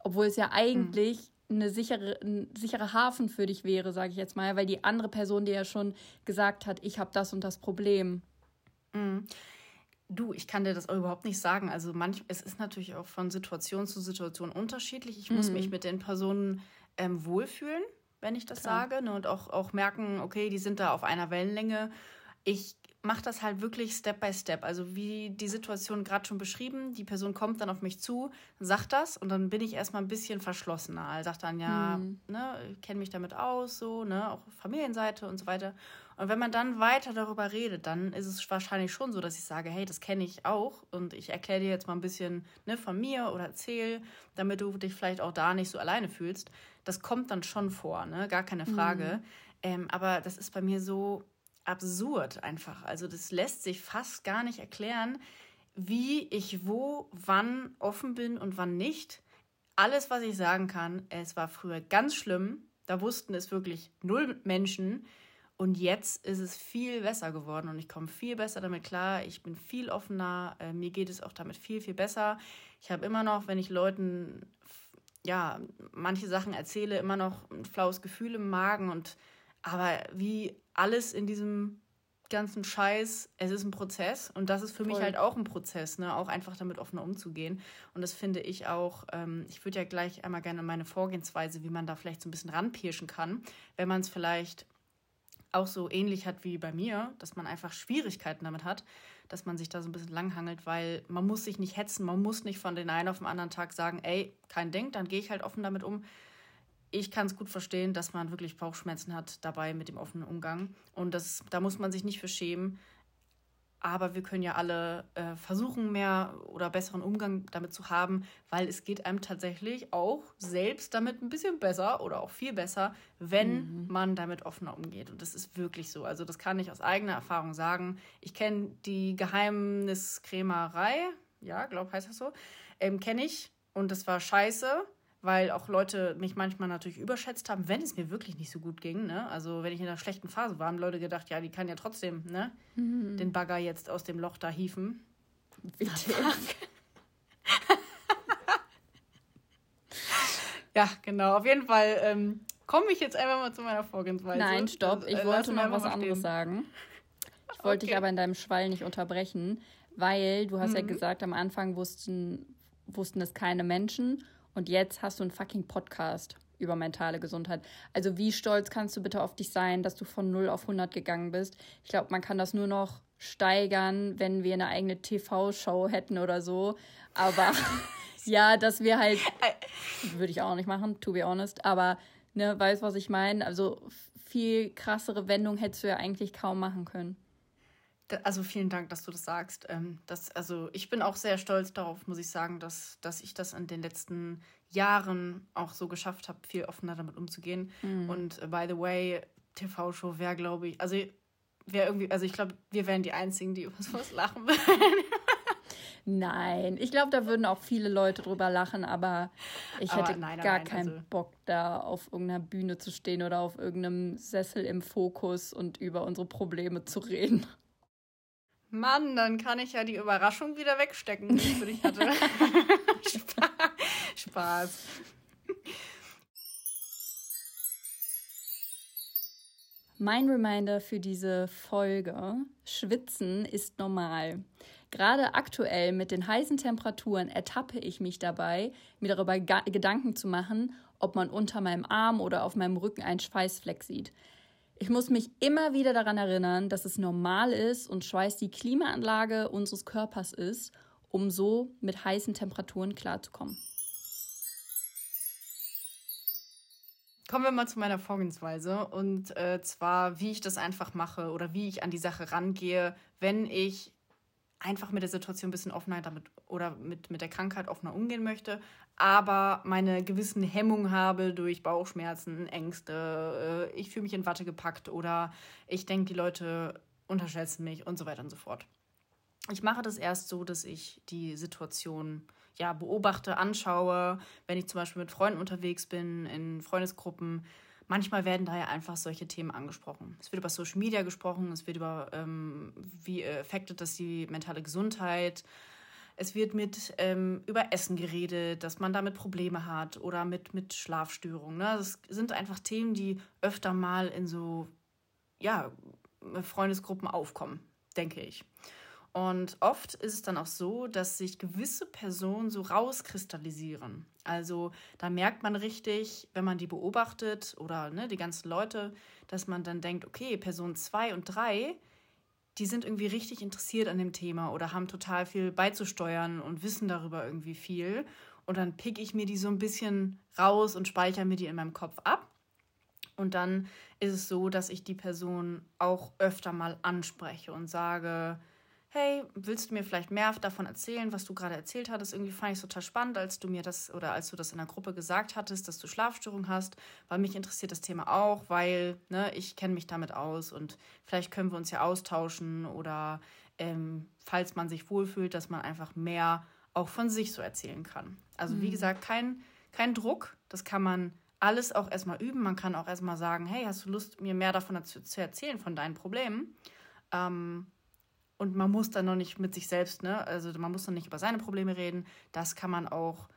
Obwohl es ja eigentlich eine sichere, ein sicherer Hafen für dich wäre, sage ich jetzt mal, weil die andere Person dir ja schon gesagt hat, ich habe das und das Problem. Mhm. Du, ich kann dir das auch überhaupt nicht sagen. Also manch, es ist natürlich auch von Situation zu Situation unterschiedlich. Ich mhm. muss mich mit den Personen ähm, wohlfühlen, wenn ich das Klar. sage, ne, und auch, auch merken, okay, die sind da auf einer Wellenlänge. Ich mache das halt wirklich Step by Step. Also wie die Situation gerade schon beschrieben, die Person kommt dann auf mich zu, sagt das und dann bin ich erstmal ein bisschen verschlossener. Also sagt dann, ja, hm. ne, ich kenne mich damit aus, so, ne, auch Familienseite und so weiter. Und wenn man dann weiter darüber redet, dann ist es wahrscheinlich schon so, dass ich sage, hey, das kenne ich auch und ich erkläre dir jetzt mal ein bisschen ne, von mir oder erzähl, damit du dich vielleicht auch da nicht so alleine fühlst. Das kommt dann schon vor, ne? Gar keine Frage. Mhm. Ähm, aber das ist bei mir so, absurd einfach. Also das lässt sich fast gar nicht erklären, wie ich wo, wann offen bin und wann nicht. Alles, was ich sagen kann, es war früher ganz schlimm. Da wussten es wirklich null Menschen. Und jetzt ist es viel besser geworden und ich komme viel besser damit klar. Ich bin viel offener. Äh, mir geht es auch damit viel, viel besser. Ich habe immer noch, wenn ich Leuten ja manche Sachen erzähle, immer noch ein flaues Gefühl im Magen und aber wie alles in diesem ganzen Scheiß, es ist ein Prozess und das ist für Voll. mich halt auch ein Prozess, ne? auch einfach damit offener umzugehen. Und das finde ich auch, ähm, ich würde ja gleich einmal gerne meine Vorgehensweise, wie man da vielleicht so ein bisschen ranpirschen kann, wenn man es vielleicht auch so ähnlich hat wie bei mir, dass man einfach Schwierigkeiten damit hat, dass man sich da so ein bisschen langhangelt, weil man muss sich nicht hetzen, man muss nicht von den einen auf den anderen Tag sagen, ey, kein Ding, dann gehe ich halt offen damit um, ich kann es gut verstehen, dass man wirklich Bauchschmerzen hat dabei mit dem offenen Umgang. Und das, da muss man sich nicht für schämen. Aber wir können ja alle äh, versuchen, mehr oder besseren Umgang damit zu haben, weil es geht einem tatsächlich auch selbst damit ein bisschen besser oder auch viel besser, wenn mhm. man damit offener umgeht. Und das ist wirklich so. Also das kann ich aus eigener Erfahrung sagen. Ich kenne die Geheimniskrämerei, ja, glaube heißt das so, ähm, kenne ich. Und das war scheiße weil auch Leute mich manchmal natürlich überschätzt haben, wenn es mir wirklich nicht so gut ging. Ne? Also wenn ich in einer schlechten Phase war, haben Leute gedacht, ja, die kann ja trotzdem ne? Mhm. den Bagger jetzt aus dem Loch da hieven. Bitte. ja, genau. Auf jeden Fall ähm, komme ich jetzt einfach mal zu meiner Vorgehensweise. Nein, stopp. Ich äh, wollte noch was anderes sagen. Ich wollte okay. dich aber in deinem Schwall nicht unterbrechen, weil du hast mhm. ja gesagt, am Anfang wussten, wussten es keine Menschen und jetzt hast du einen fucking Podcast über mentale Gesundheit. Also wie stolz kannst du bitte auf dich sein, dass du von 0 auf 100 gegangen bist? Ich glaube, man kann das nur noch steigern, wenn wir eine eigene TV-Show hätten oder so. Aber ja, dass wir halt, würde ich auch nicht machen, to be honest, aber ne, weißt was ich meine? Also viel krassere Wendung hättest du ja eigentlich kaum machen können. Also vielen Dank, dass du das sagst. Ähm, das, also ich bin auch sehr stolz darauf, muss ich sagen, dass, dass ich das in den letzten Jahren auch so geschafft habe, viel offener damit umzugehen. Mhm. Und uh, by the way, TV-Show wäre, glaube ich, also wäre irgendwie, also ich glaube, wir wären die Einzigen, die über sowas lachen würden. Nein, ich glaube, da würden auch viele Leute drüber lachen, aber ich aber hätte nein, gar nein, keinen also Bock, da auf irgendeiner Bühne zu stehen oder auf irgendeinem Sessel im Fokus und über unsere Probleme zu reden. Mann, dann kann ich ja die Überraschung wieder wegstecken, die ich für dich hatte. Spaß. Mein Reminder für diese Folge: Schwitzen ist normal. Gerade aktuell mit den heißen Temperaturen ertappe ich mich dabei, mir darüber Gedanken zu machen, ob man unter meinem Arm oder auf meinem Rücken einen Schweißfleck sieht. Ich muss mich immer wieder daran erinnern, dass es normal ist und Schweiß die Klimaanlage unseres Körpers ist, um so mit heißen Temperaturen klarzukommen. Kommen wir mal zu meiner Vorgehensweise und äh, zwar, wie ich das einfach mache oder wie ich an die Sache rangehe, wenn ich einfach mit der Situation ein bisschen offener damit oder mit, mit der Krankheit offener umgehen möchte, aber meine gewissen Hemmungen habe durch Bauchschmerzen, Ängste, äh, ich fühle mich in Watte gepackt oder ich denke, die Leute unterschätzen mich und so weiter und so fort. Ich mache das erst so, dass ich die Situation ja, beobachte, anschaue, wenn ich zum Beispiel mit Freunden unterwegs bin, in Freundesgruppen. Manchmal werden da ja einfach solche Themen angesprochen. Es wird über Social Media gesprochen, es wird über, ähm, wie affected das die mentale Gesundheit. Es wird mit ähm, über Essen geredet, dass man damit Probleme hat oder mit, mit Schlafstörungen. Ne? Das sind einfach Themen, die öfter mal in so ja, Freundesgruppen aufkommen, denke ich. Und oft ist es dann auch so, dass sich gewisse Personen so rauskristallisieren. Also da merkt man richtig, wenn man die beobachtet oder ne, die ganzen Leute, dass man dann denkt, okay, Person 2 und 3, die sind irgendwie richtig interessiert an dem Thema oder haben total viel beizusteuern und wissen darüber irgendwie viel. Und dann pick ich mir die so ein bisschen raus und speichere mir die in meinem Kopf ab. Und dann ist es so, dass ich die Person auch öfter mal anspreche und sage, hey, willst du mir vielleicht mehr davon erzählen, was du gerade erzählt hattest? Irgendwie fand ich es total spannend, als du mir das oder als du das in der Gruppe gesagt hattest, dass du Schlafstörungen hast, weil mich interessiert das Thema auch, weil ne, ich kenne mich damit aus und vielleicht können wir uns ja austauschen oder ähm, falls man sich wohlfühlt, dass man einfach mehr auch von sich so erzählen kann. Also mhm. wie gesagt, kein, kein Druck, das kann man alles auch erstmal üben. Man kann auch erstmal sagen, hey, hast du Lust, mir mehr davon zu, zu erzählen, von deinen Problemen? Ähm, und man muss dann noch nicht mit sich selbst, ne? Also man muss dann nicht über seine Probleme reden. Das kann man auch,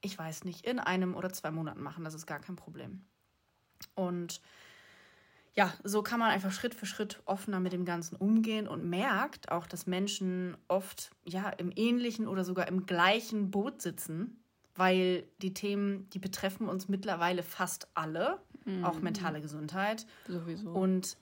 ich weiß nicht, in einem oder zwei Monaten machen. Das ist gar kein Problem. Und ja, so kann man einfach Schritt für Schritt offener mit dem Ganzen umgehen und merkt auch, dass Menschen oft ja im ähnlichen oder sogar im gleichen Boot sitzen, weil die Themen, die betreffen uns mittlerweile fast alle, mhm. auch mentale Gesundheit. Sowieso. Und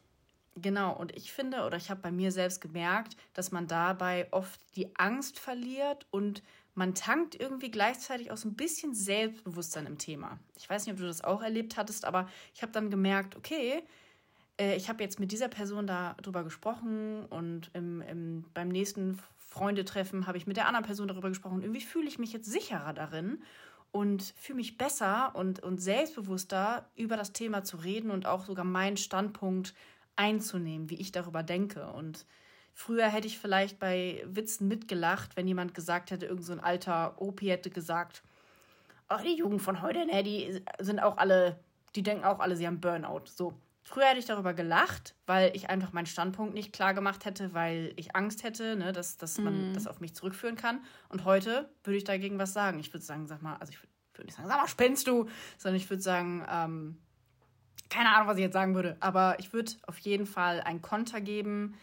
Genau, und ich finde oder ich habe bei mir selbst gemerkt, dass man dabei oft die Angst verliert und man tankt irgendwie gleichzeitig auch so ein bisschen Selbstbewusstsein im Thema. Ich weiß nicht, ob du das auch erlebt hattest, aber ich habe dann gemerkt, okay, äh, ich habe jetzt mit dieser Person darüber gesprochen und im, im, beim nächsten Freundetreffen habe ich mit der anderen Person darüber gesprochen. Irgendwie fühle ich mich jetzt sicherer darin und fühle mich besser und, und selbstbewusster über das Thema zu reden und auch sogar meinen Standpunkt zu einzunehmen, wie ich darüber denke. Und früher hätte ich vielleicht bei Witzen mitgelacht, wenn jemand gesagt hätte, irgend so ein alter Opi hätte gesagt, ach, die Jugend von heute, ne, die sind auch alle, die denken auch alle, sie haben Burnout. So. Früher hätte ich darüber gelacht, weil ich einfach meinen Standpunkt nicht klar gemacht hätte, weil ich Angst hätte, ne, dass, dass man mm. das auf mich zurückführen kann. Und heute würde ich dagegen was sagen. Ich würde sagen, sag mal, also ich würde nicht sagen, sag mal, spinnst du, sondern ich würde sagen, ähm, keine Ahnung, was ich jetzt sagen würde, aber ich würde auf jeden Fall einen Konter geben.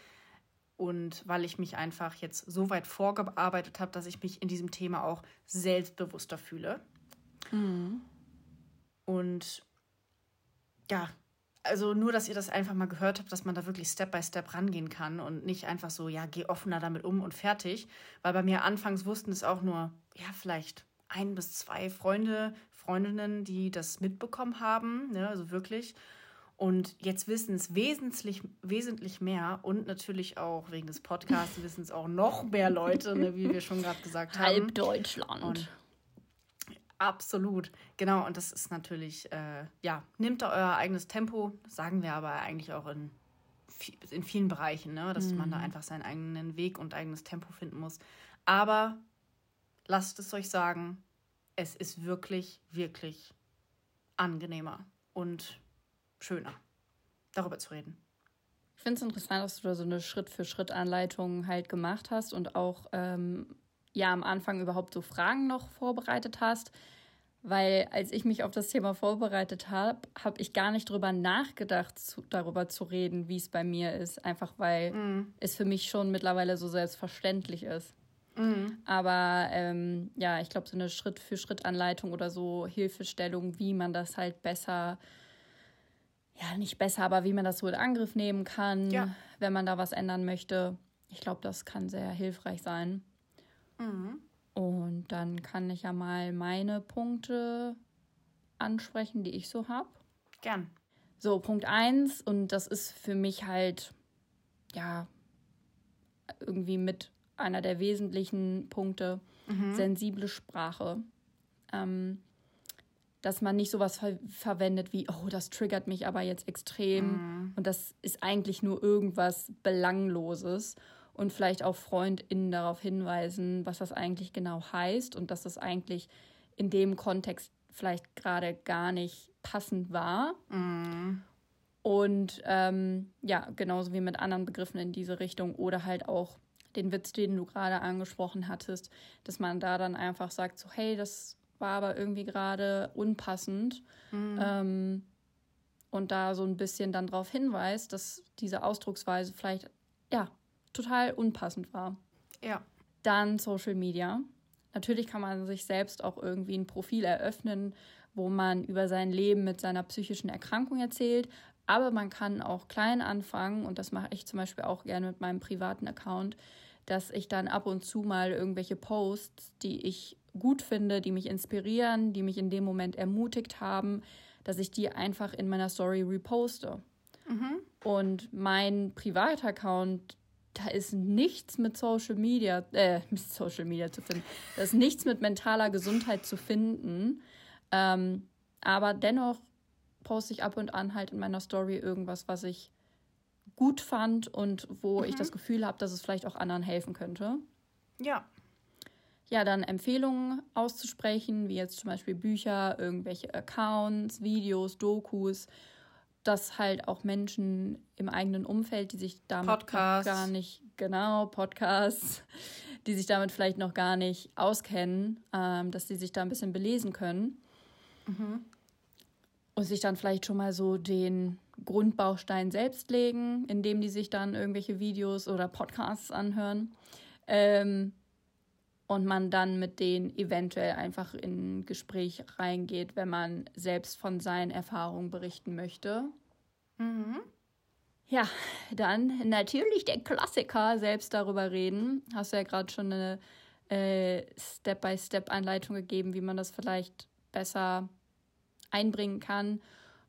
Und weil ich mich einfach jetzt so weit vorgearbeitet habe, dass ich mich in diesem Thema auch selbstbewusster fühle. Mhm. Und ja, also nur, dass ihr das einfach mal gehört habt, dass man da wirklich Step by Step rangehen kann und nicht einfach so, ja, geh offener damit um und fertig. Weil bei mir anfangs wussten es auch nur, ja, vielleicht ein bis zwei Freunde, Freundinnen, die das mitbekommen haben, ne, also wirklich. Und jetzt wissen es wesentlich, wesentlich mehr und natürlich auch wegen des Podcasts wissen es auch noch mehr Leute, ne, wie wir schon gerade gesagt haben. Halb Deutschland. Und absolut, genau. Und das ist natürlich, äh, ja, nehmt da euer eigenes Tempo, das sagen wir aber eigentlich auch in, in vielen Bereichen, ne, dass mhm. man da einfach seinen eigenen Weg und eigenes Tempo finden muss. Aber lasst es euch sagen, es ist wirklich, wirklich angenehmer und schöner, darüber zu reden. Ich finde es interessant, dass du da so eine Schritt-für-Schritt-Anleitung halt gemacht hast und auch ähm, ja am Anfang überhaupt so Fragen noch vorbereitet hast. Weil als ich mich auf das Thema vorbereitet habe, habe ich gar nicht drüber nachgedacht, zu, darüber zu reden, wie es bei mir ist. Einfach weil mm. es für mich schon mittlerweile so selbstverständlich ist. Mm. Aber ähm, ja, ich glaube, so eine Schritt-für-Schritt-Anleitung oder so Hilfestellung, wie man das halt besser, ja, nicht besser, aber wie man das so in Angriff nehmen kann, ja. wenn man da was ändern möchte. Ich glaube, das kann sehr hilfreich sein. Mhm. Und dann kann ich ja mal meine Punkte ansprechen, die ich so habe. Gern. So, Punkt 1, und das ist für mich halt, ja, irgendwie mit einer der wesentlichen Punkte, mhm. sensible Sprache. Ähm, dass man nicht sowas ver verwendet wie, oh, das triggert mich aber jetzt extrem mhm. und das ist eigentlich nur irgendwas Belangloses und vielleicht auch FreundInnen darauf hinweisen, was das eigentlich genau heißt und dass das eigentlich in dem Kontext vielleicht gerade gar nicht passend war. Mm. Und ähm, ja, genauso wie mit anderen Begriffen in diese Richtung oder halt auch den Witz, den du gerade angesprochen hattest, dass man da dann einfach sagt, so hey, das war aber irgendwie gerade unpassend. Mm. Ähm, und da so ein bisschen dann darauf hinweist, dass diese Ausdrucksweise vielleicht ja total unpassend war. Ja. Dann Social Media. Natürlich kann man sich selbst auch irgendwie ein Profil eröffnen, wo man über sein Leben mit seiner psychischen Erkrankung erzählt. Aber man kann auch klein anfangen, und das mache ich zum Beispiel auch gerne mit meinem privaten Account, dass ich dann ab und zu mal irgendwelche Posts, die ich gut finde, die mich inspirieren, die mich in dem Moment ermutigt haben, dass ich die einfach in meiner Story reposte. Mhm. Und mein Privataccount da ist nichts mit Social Media, äh, mit Social Media zu finden. Da ist nichts mit mentaler Gesundheit zu finden. Ähm, aber dennoch poste ich ab und an halt in meiner Story irgendwas, was ich gut fand und wo mhm. ich das Gefühl habe, dass es vielleicht auch anderen helfen könnte. Ja. Ja, dann Empfehlungen auszusprechen, wie jetzt zum Beispiel Bücher, irgendwelche Accounts, Videos, Dokus dass halt auch Menschen im eigenen Umfeld, die sich damit gar nicht, genau, Podcasts, die sich damit vielleicht noch gar nicht auskennen, ähm, dass sie sich da ein bisschen belesen können. Mhm. Und sich dann vielleicht schon mal so den Grundbaustein selbst legen, indem die sich dann irgendwelche Videos oder Podcasts anhören. Ähm, und man dann mit denen eventuell einfach in ein Gespräch reingeht, wenn man selbst von seinen Erfahrungen berichten möchte. Mhm. Ja, dann natürlich der Klassiker, selbst darüber reden. Hast du ja gerade schon eine äh, Step-by-Step-Anleitung gegeben, wie man das vielleicht besser einbringen kann.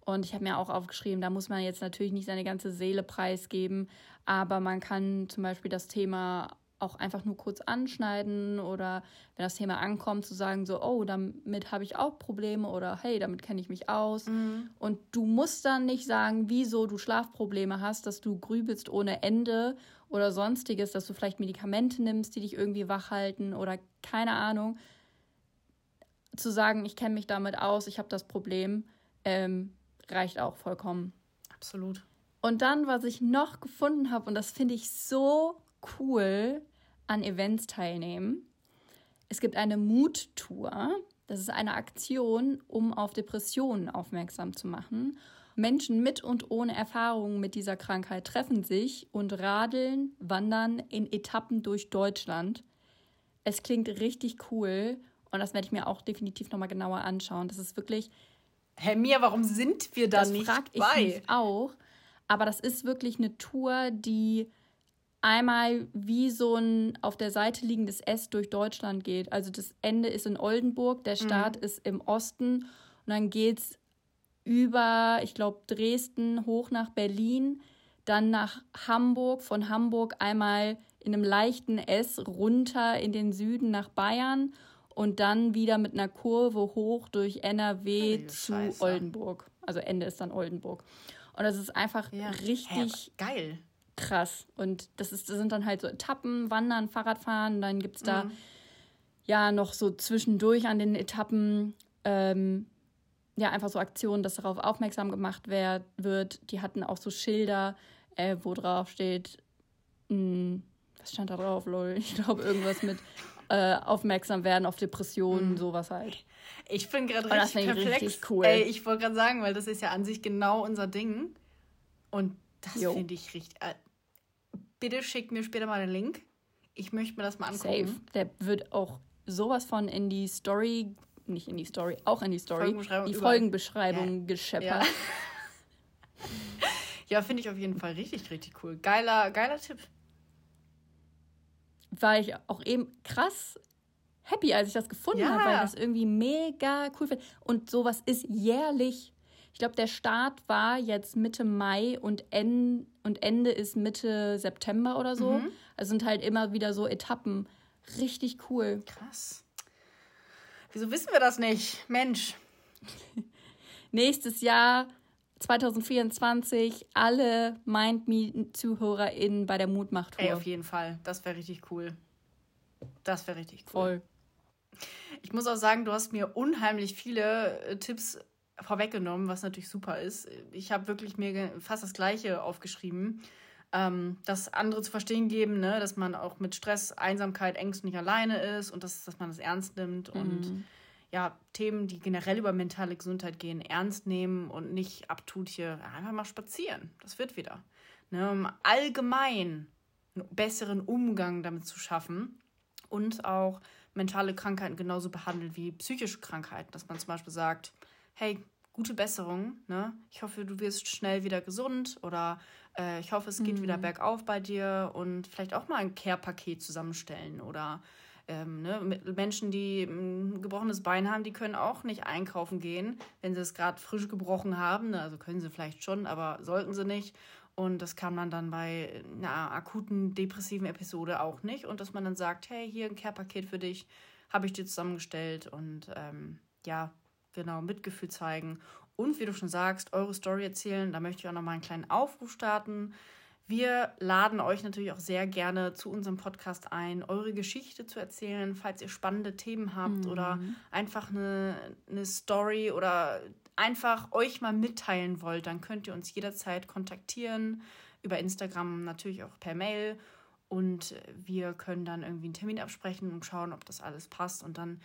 Und ich habe mir auch aufgeschrieben, da muss man jetzt natürlich nicht seine ganze Seele preisgeben, aber man kann zum Beispiel das Thema auch einfach nur kurz anschneiden oder wenn das Thema ankommt, zu sagen, so, oh, damit habe ich auch Probleme oder hey, damit kenne ich mich aus. Mhm. Und du musst dann nicht sagen, wieso du Schlafprobleme hast, dass du grübelst ohne Ende oder sonstiges, dass du vielleicht Medikamente nimmst, die dich irgendwie wach halten oder keine Ahnung. Zu sagen, ich kenne mich damit aus, ich habe das Problem, ähm, reicht auch vollkommen. Absolut. Und dann, was ich noch gefunden habe, und das finde ich so cool, an Events teilnehmen. Es gibt eine Mut-Tour. Das ist eine Aktion, um auf Depressionen aufmerksam zu machen. Menschen mit und ohne Erfahrungen mit dieser Krankheit treffen sich und radeln, wandern in Etappen durch Deutschland. Es klingt richtig cool und das werde ich mir auch definitiv nochmal genauer anschauen. Das ist wirklich. Herr Mia, warum sind wir da das nicht frag ich bei? Mich auch. Aber das ist wirklich eine Tour, die einmal wie so ein auf der Seite liegendes S durch Deutschland geht. Also das Ende ist in Oldenburg, der Start mhm. ist im Osten und dann geht es über, ich glaube, Dresden hoch nach Berlin, dann nach Hamburg, von Hamburg einmal in einem leichten S runter in den Süden nach Bayern und dann wieder mit einer Kurve hoch durch NRW zu Scheiße. Oldenburg. Also Ende ist dann Oldenburg. Und das ist einfach ja. richtig Hä, geil krass. Und das, ist, das sind dann halt so Etappen, Wandern, Fahrradfahren. Dann gibt es da mhm. ja noch so zwischendurch an den Etappen ähm, ja einfach so Aktionen, dass darauf aufmerksam gemacht wer wird. Die hatten auch so Schilder, äh, wo drauf steht, mh, hm, was stand da drauf, lol? Ich glaube irgendwas mit äh, aufmerksam werden auf Depressionen, mhm. sowas halt. Ich bin gerade richtig perplex. Richtig cool. Ey, ich wollte gerade sagen, weil das ist ja an sich genau unser Ding. Und das finde ich richtig. Äh, bitte schick mir später mal den Link. Ich möchte mir das mal angucken. Safe. Der wird auch sowas von in die Story, nicht in die Story, auch in die Story, Folgenbeschreibung die Folgenbeschreibung ja. gescheppert. Ja, ja finde ich auf jeden Fall richtig, richtig cool. Geiler, geiler Tipp. War ich auch eben krass happy, als ich das gefunden ja. habe, weil ich das irgendwie mega cool finde. Und sowas ist jährlich. Ich glaube, der Start war jetzt Mitte Mai und, en und Ende ist Mitte September oder so. Mhm. Also sind halt immer wieder so Etappen. Richtig cool. Krass. Wieso wissen wir das nicht? Mensch. Nächstes Jahr 2024 alle MindMe-ZuhörerInnen bei der Mutmachtour. Ey, auf jeden Fall. Das wäre richtig cool. Das wäre richtig cool. Voll. Ich muss auch sagen, du hast mir unheimlich viele äh, Tipps vorweggenommen, was natürlich super ist. Ich habe wirklich mir fast das Gleiche aufgeschrieben. Ähm, das andere zu verstehen geben, ne? dass man auch mit Stress, Einsamkeit, Ängsten nicht alleine ist und dass, dass man das ernst nimmt mhm. und ja, Themen, die generell über mentale Gesundheit gehen, ernst nehmen und nicht abtut hier einfach mal spazieren. Das wird wieder. Ne? Um allgemein einen besseren Umgang damit zu schaffen und auch mentale Krankheiten genauso behandelt wie psychische Krankheiten. Dass man zum Beispiel sagt, hey, gute Besserung, ne? Ich hoffe, du wirst schnell wieder gesund oder äh, ich hoffe, es geht mhm. wieder bergauf bei dir und vielleicht auch mal ein Care-Paket zusammenstellen oder ähm, ne, Menschen, die ein gebrochenes Bein haben, die können auch nicht einkaufen gehen, wenn sie es gerade frisch gebrochen haben. Ne? Also können sie vielleicht schon, aber sollten sie nicht. Und das kann man dann bei einer akuten depressiven Episode auch nicht. Und dass man dann sagt, hey, hier ein Care-Paket für dich, habe ich dir zusammengestellt. Und ähm, ja, genau, Mitgefühl zeigen. Und wie du schon sagst, eure Story erzählen. Da möchte ich auch noch mal einen kleinen Aufruf starten. Wir laden euch natürlich auch sehr gerne zu unserem Podcast ein, eure Geschichte zu erzählen, falls ihr spannende Themen habt mhm. oder einfach eine, eine Story oder einfach euch mal mitteilen wollt, dann könnt ihr uns jederzeit kontaktieren, über Instagram natürlich auch per Mail und wir können dann irgendwie einen Termin absprechen und schauen, ob das alles passt und dann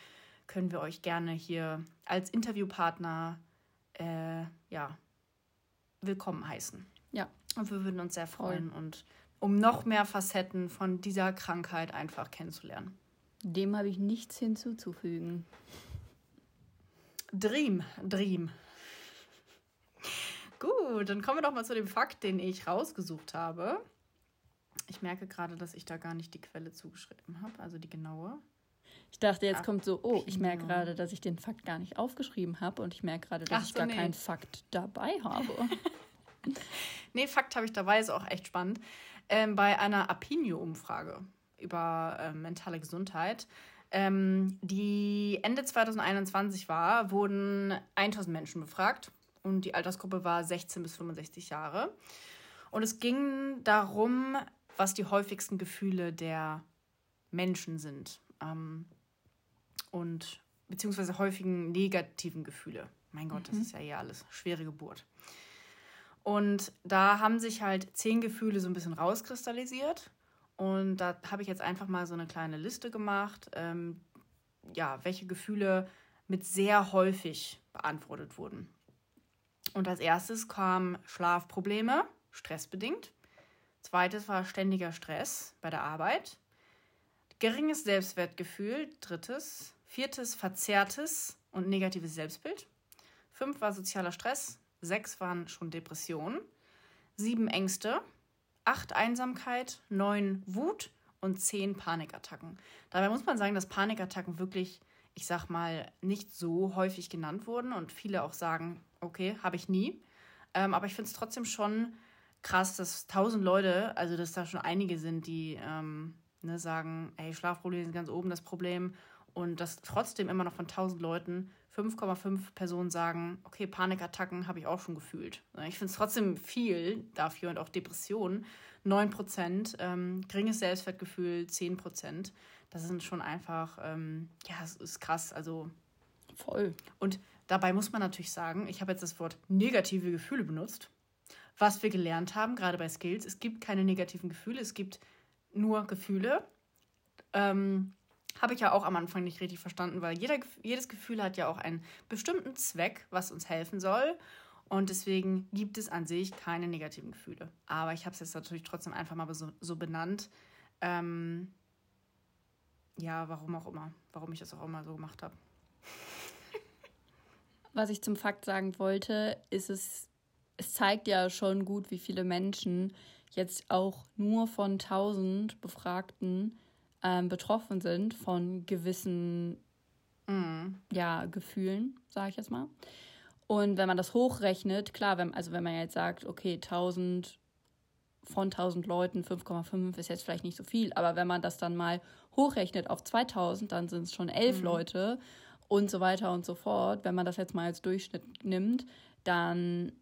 können wir euch gerne hier als Interviewpartner äh, ja, willkommen heißen. Ja. Und wir würden uns sehr freuen und um noch mehr Facetten von dieser Krankheit einfach kennenzulernen. Dem habe ich nichts hinzuzufügen. Dream, Dream. Gut, dann kommen wir doch mal zu dem Fakt, den ich rausgesucht habe. Ich merke gerade, dass ich da gar nicht die Quelle zugeschrieben habe, also die genaue. Ich dachte, jetzt Ach, kommt so, oh, ich merke gerade, dass ich den Fakt gar nicht aufgeschrieben habe und ich merke gerade, dass Ach, ich gar nee. keinen Fakt dabei habe. nee, Fakt habe ich dabei, ist auch echt spannend. Ähm, bei einer Apinio-Umfrage über äh, mentale Gesundheit ähm, die Ende 2021 war, wurden 1000 Menschen befragt und die Altersgruppe war 16 bis 65 Jahre. Und es ging darum, was die häufigsten Gefühle der Menschen sind. Ähm, und beziehungsweise häufigen negativen Gefühle. Mein Gott, mhm. das ist ja hier alles schwere Geburt. Und da haben sich halt zehn Gefühle so ein bisschen rauskristallisiert. Und da habe ich jetzt einfach mal so eine kleine Liste gemacht, ähm, ja, welche Gefühle mit sehr häufig beantwortet wurden. Und als erstes kamen Schlafprobleme, stressbedingt. Zweites war ständiger Stress bei der Arbeit. Geringes Selbstwertgefühl, drittes. Viertes verzerrtes und negatives Selbstbild. Fünf war sozialer Stress. Sechs waren schon Depressionen. Sieben Ängste acht Einsamkeit, neun Wut und zehn Panikattacken. Dabei muss man sagen, dass Panikattacken wirklich, ich sag mal, nicht so häufig genannt wurden und viele auch sagen, okay, habe ich nie. Ähm, aber ich finde es trotzdem schon krass, dass tausend Leute, also dass da schon einige sind, die ähm, ne, sagen, hey, Schlafprobleme sind ganz oben das Problem und dass trotzdem immer noch von tausend Leuten 5,5 Personen sagen, okay, Panikattacken habe ich auch schon gefühlt. Ich finde es trotzdem viel dafür und auch Depressionen. 9 Prozent, ähm, geringes Selbstwertgefühl 10 Prozent. das sind schon einfach, ähm, ja, es ist krass. Also voll. Und dabei muss man natürlich sagen, ich habe jetzt das Wort negative Gefühle benutzt. Was wir gelernt haben, gerade bei Skills, es gibt keine negativen Gefühle, es gibt nur Gefühle. Ähm, habe ich ja auch am Anfang nicht richtig verstanden, weil jeder, jedes Gefühl hat ja auch einen bestimmten Zweck, was uns helfen soll. Und deswegen gibt es an sich keine negativen Gefühle. Aber ich habe es jetzt natürlich trotzdem einfach mal so, so benannt. Ähm, ja, warum auch immer. Warum ich das auch immer so gemacht habe. Was ich zum Fakt sagen wollte, ist es, es zeigt ja schon gut, wie viele Menschen jetzt auch nur von 1000 Befragten ähm, betroffen sind von gewissen mm. ja, Gefühlen, sage ich jetzt mal. Und wenn man das hochrechnet, klar, wenn, also wenn man jetzt sagt, okay, 1000 von 1000 Leuten, 5,5 ist jetzt vielleicht nicht so viel, aber wenn man das dann mal hochrechnet auf 2000, dann sind es schon 11 mhm. Leute und so weiter und so fort. Wenn man das jetzt mal als Durchschnitt nimmt, dann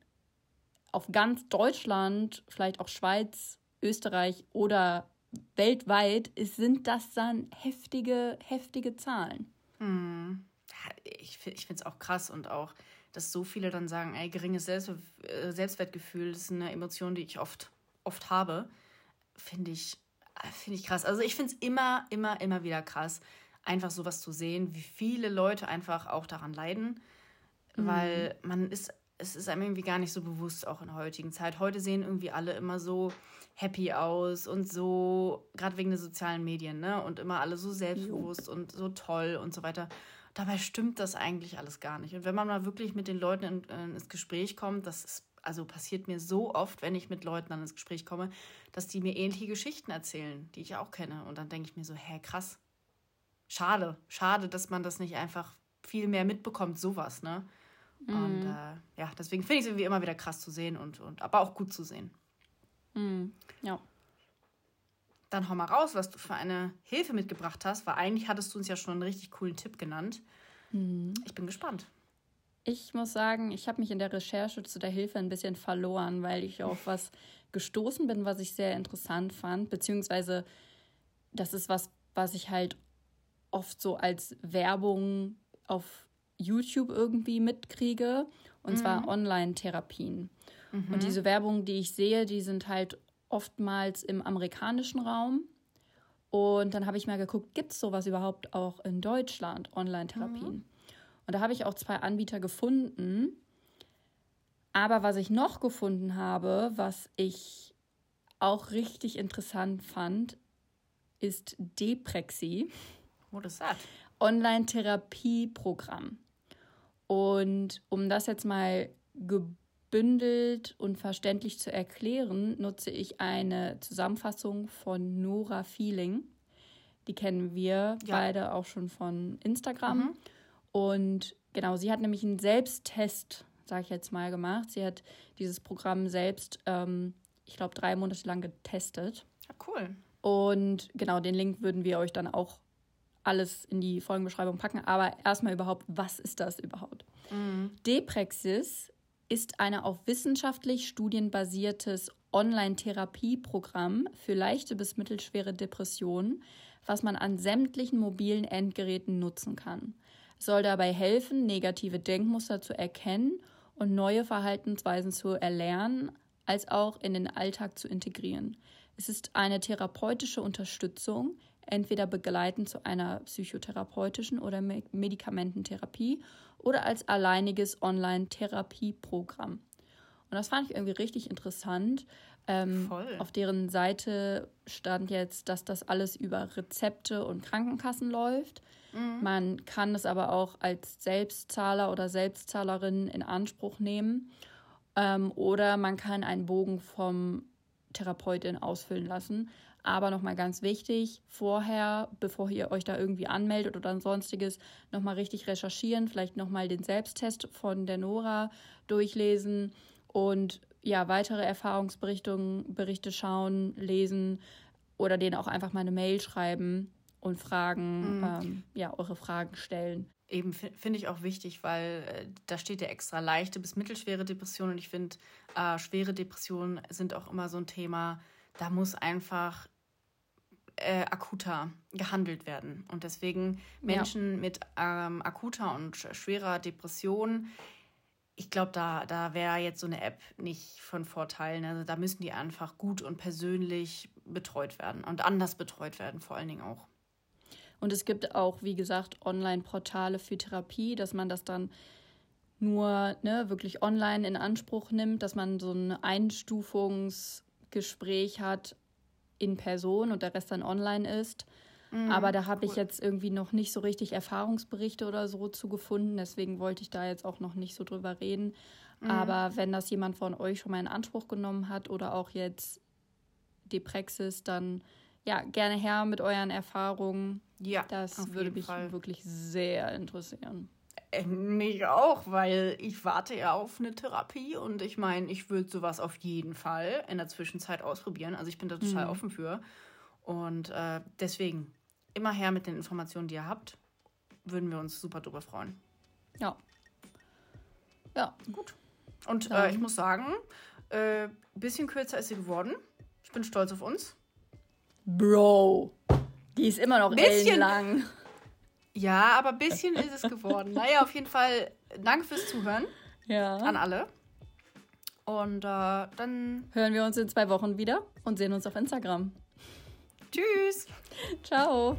auf ganz Deutschland, vielleicht auch Schweiz, Österreich oder weltweit sind das dann heftige, heftige Zahlen. Hm. Ich, ich finde es auch krass und auch, dass so viele dann sagen, ey, geringes Selbst, äh, Selbstwertgefühl, ist eine Emotion, die ich oft, oft habe, finde ich, find ich krass. Also ich finde es immer, immer, immer wieder krass, einfach sowas zu sehen, wie viele Leute einfach auch daran leiden, mhm. weil man ist, es ist einem irgendwie gar nicht so bewusst, auch in der heutigen Zeit. Heute sehen irgendwie alle immer so happy aus und so, gerade wegen der sozialen Medien, ne? Und immer alle so selbstbewusst und so toll und so weiter. Dabei stimmt das eigentlich alles gar nicht. Und wenn man mal wirklich mit den Leuten in, in, ins Gespräch kommt, das ist, also passiert mir so oft, wenn ich mit Leuten dann ins Gespräch komme, dass die mir ähnliche Geschichten erzählen, die ich auch kenne. Und dann denke ich mir so, hä, krass. Schade, schade, dass man das nicht einfach viel mehr mitbekommt, sowas, ne? Mhm. Und äh, ja, deswegen finde ich es irgendwie immer wieder krass zu sehen und, und aber auch gut zu sehen. Mhm. Ja. Dann hau mal raus, was du für eine Hilfe mitgebracht hast, weil eigentlich hattest du uns ja schon einen richtig coolen Tipp genannt. Mhm. Ich bin gespannt. Ich muss sagen, ich habe mich in der Recherche zu der Hilfe ein bisschen verloren, weil ich auf was gestoßen bin, was ich sehr interessant fand, beziehungsweise das ist was, was ich halt oft so als Werbung auf YouTube irgendwie mitkriege, und mhm. zwar Online-Therapien. Mhm. Und diese Werbungen, die ich sehe, die sind halt oftmals im amerikanischen Raum. Und dann habe ich mal geguckt, gibt es sowas überhaupt auch in Deutschland, Online-Therapien? Mhm. Und da habe ich auch zwei Anbieter gefunden. Aber was ich noch gefunden habe, was ich auch richtig interessant fand, ist Deprexi. What is that? Online-Therapieprogramm. Und um das jetzt mal gebündelt und verständlich zu erklären, nutze ich eine Zusammenfassung von Nora Feeling. Die kennen wir ja. beide auch schon von Instagram. Mhm. Und genau, sie hat nämlich einen Selbsttest, sage ich jetzt mal, gemacht. Sie hat dieses Programm selbst, ähm, ich glaube, drei Monate lang getestet. Ja, cool. Und genau, den Link würden wir euch dann auch alles in die Folgenbeschreibung packen. Aber erstmal überhaupt, was ist das überhaupt? Mhm. Depraxis ist ein auf wissenschaftlich studienbasiertes Online-Therapieprogramm für leichte bis mittelschwere Depressionen, was man an sämtlichen mobilen Endgeräten nutzen kann. Es soll dabei helfen, negative Denkmuster zu erkennen und neue Verhaltensweisen zu erlernen, als auch in den Alltag zu integrieren. Es ist eine therapeutische Unterstützung, entweder begleitend zu einer psychotherapeutischen oder Medikamententherapie oder als alleiniges Online-Therapieprogramm. Und das fand ich irgendwie richtig interessant. Ähm, auf deren Seite stand jetzt, dass das alles über Rezepte und Krankenkassen läuft. Mhm. Man kann es aber auch als Selbstzahler oder Selbstzahlerin in Anspruch nehmen. Ähm, oder man kann einen Bogen vom Therapeutin ausfüllen lassen. Aber nochmal ganz wichtig, vorher, bevor ihr euch da irgendwie anmeldet oder sonstiges, nochmal richtig recherchieren, vielleicht nochmal den Selbsttest von der Nora durchlesen und ja, weitere Erfahrungsberichtungen, Berichte schauen, lesen oder denen auch einfach mal eine Mail schreiben und Fragen, mhm. ähm, ja, eure Fragen stellen. Eben finde ich auch wichtig, weil äh, da steht ja extra leichte bis mittelschwere Depressionen und ich finde, äh, schwere Depressionen sind auch immer so ein Thema. Da muss einfach äh, akuter gehandelt werden. Und deswegen Menschen ja. mit ähm, akuter und schwerer Depression, ich glaube, da, da wäre jetzt so eine App nicht von Vorteil. Also da müssen die einfach gut und persönlich betreut werden und anders betreut werden, vor allen Dingen auch. Und es gibt auch, wie gesagt, Online-Portale für Therapie, dass man das dann nur ne, wirklich online in Anspruch nimmt, dass man so ein Einstufungsgespräch hat in Person und der Rest dann online ist. Mhm, Aber da habe cool. ich jetzt irgendwie noch nicht so richtig Erfahrungsberichte oder so zu gefunden. Deswegen wollte ich da jetzt auch noch nicht so drüber reden. Mhm. Aber wenn das jemand von euch schon mal in Anspruch genommen hat oder auch jetzt die Praxis, dann ja, gerne her mit euren Erfahrungen. Ja, das würde mich Fall. wirklich sehr interessieren. Äh, mich auch, weil ich warte ja auf eine Therapie und ich meine, ich würde sowas auf jeden Fall in der Zwischenzeit ausprobieren. Also ich bin da total mhm. offen für. Und äh, deswegen immer her mit den Informationen, die ihr habt. Würden wir uns super drüber freuen. Ja. Ja. Gut. Und äh, ich muss sagen, ein äh, bisschen kürzer ist sie geworden. Ich bin stolz auf uns. Bro, die ist immer noch bisschen lang. Ja, aber ein bisschen ist es geworden. Naja, auf jeden Fall danke fürs Zuhören. Ja. An alle. Und äh, dann hören wir uns in zwei Wochen wieder und sehen uns auf Instagram. Tschüss. Ciao.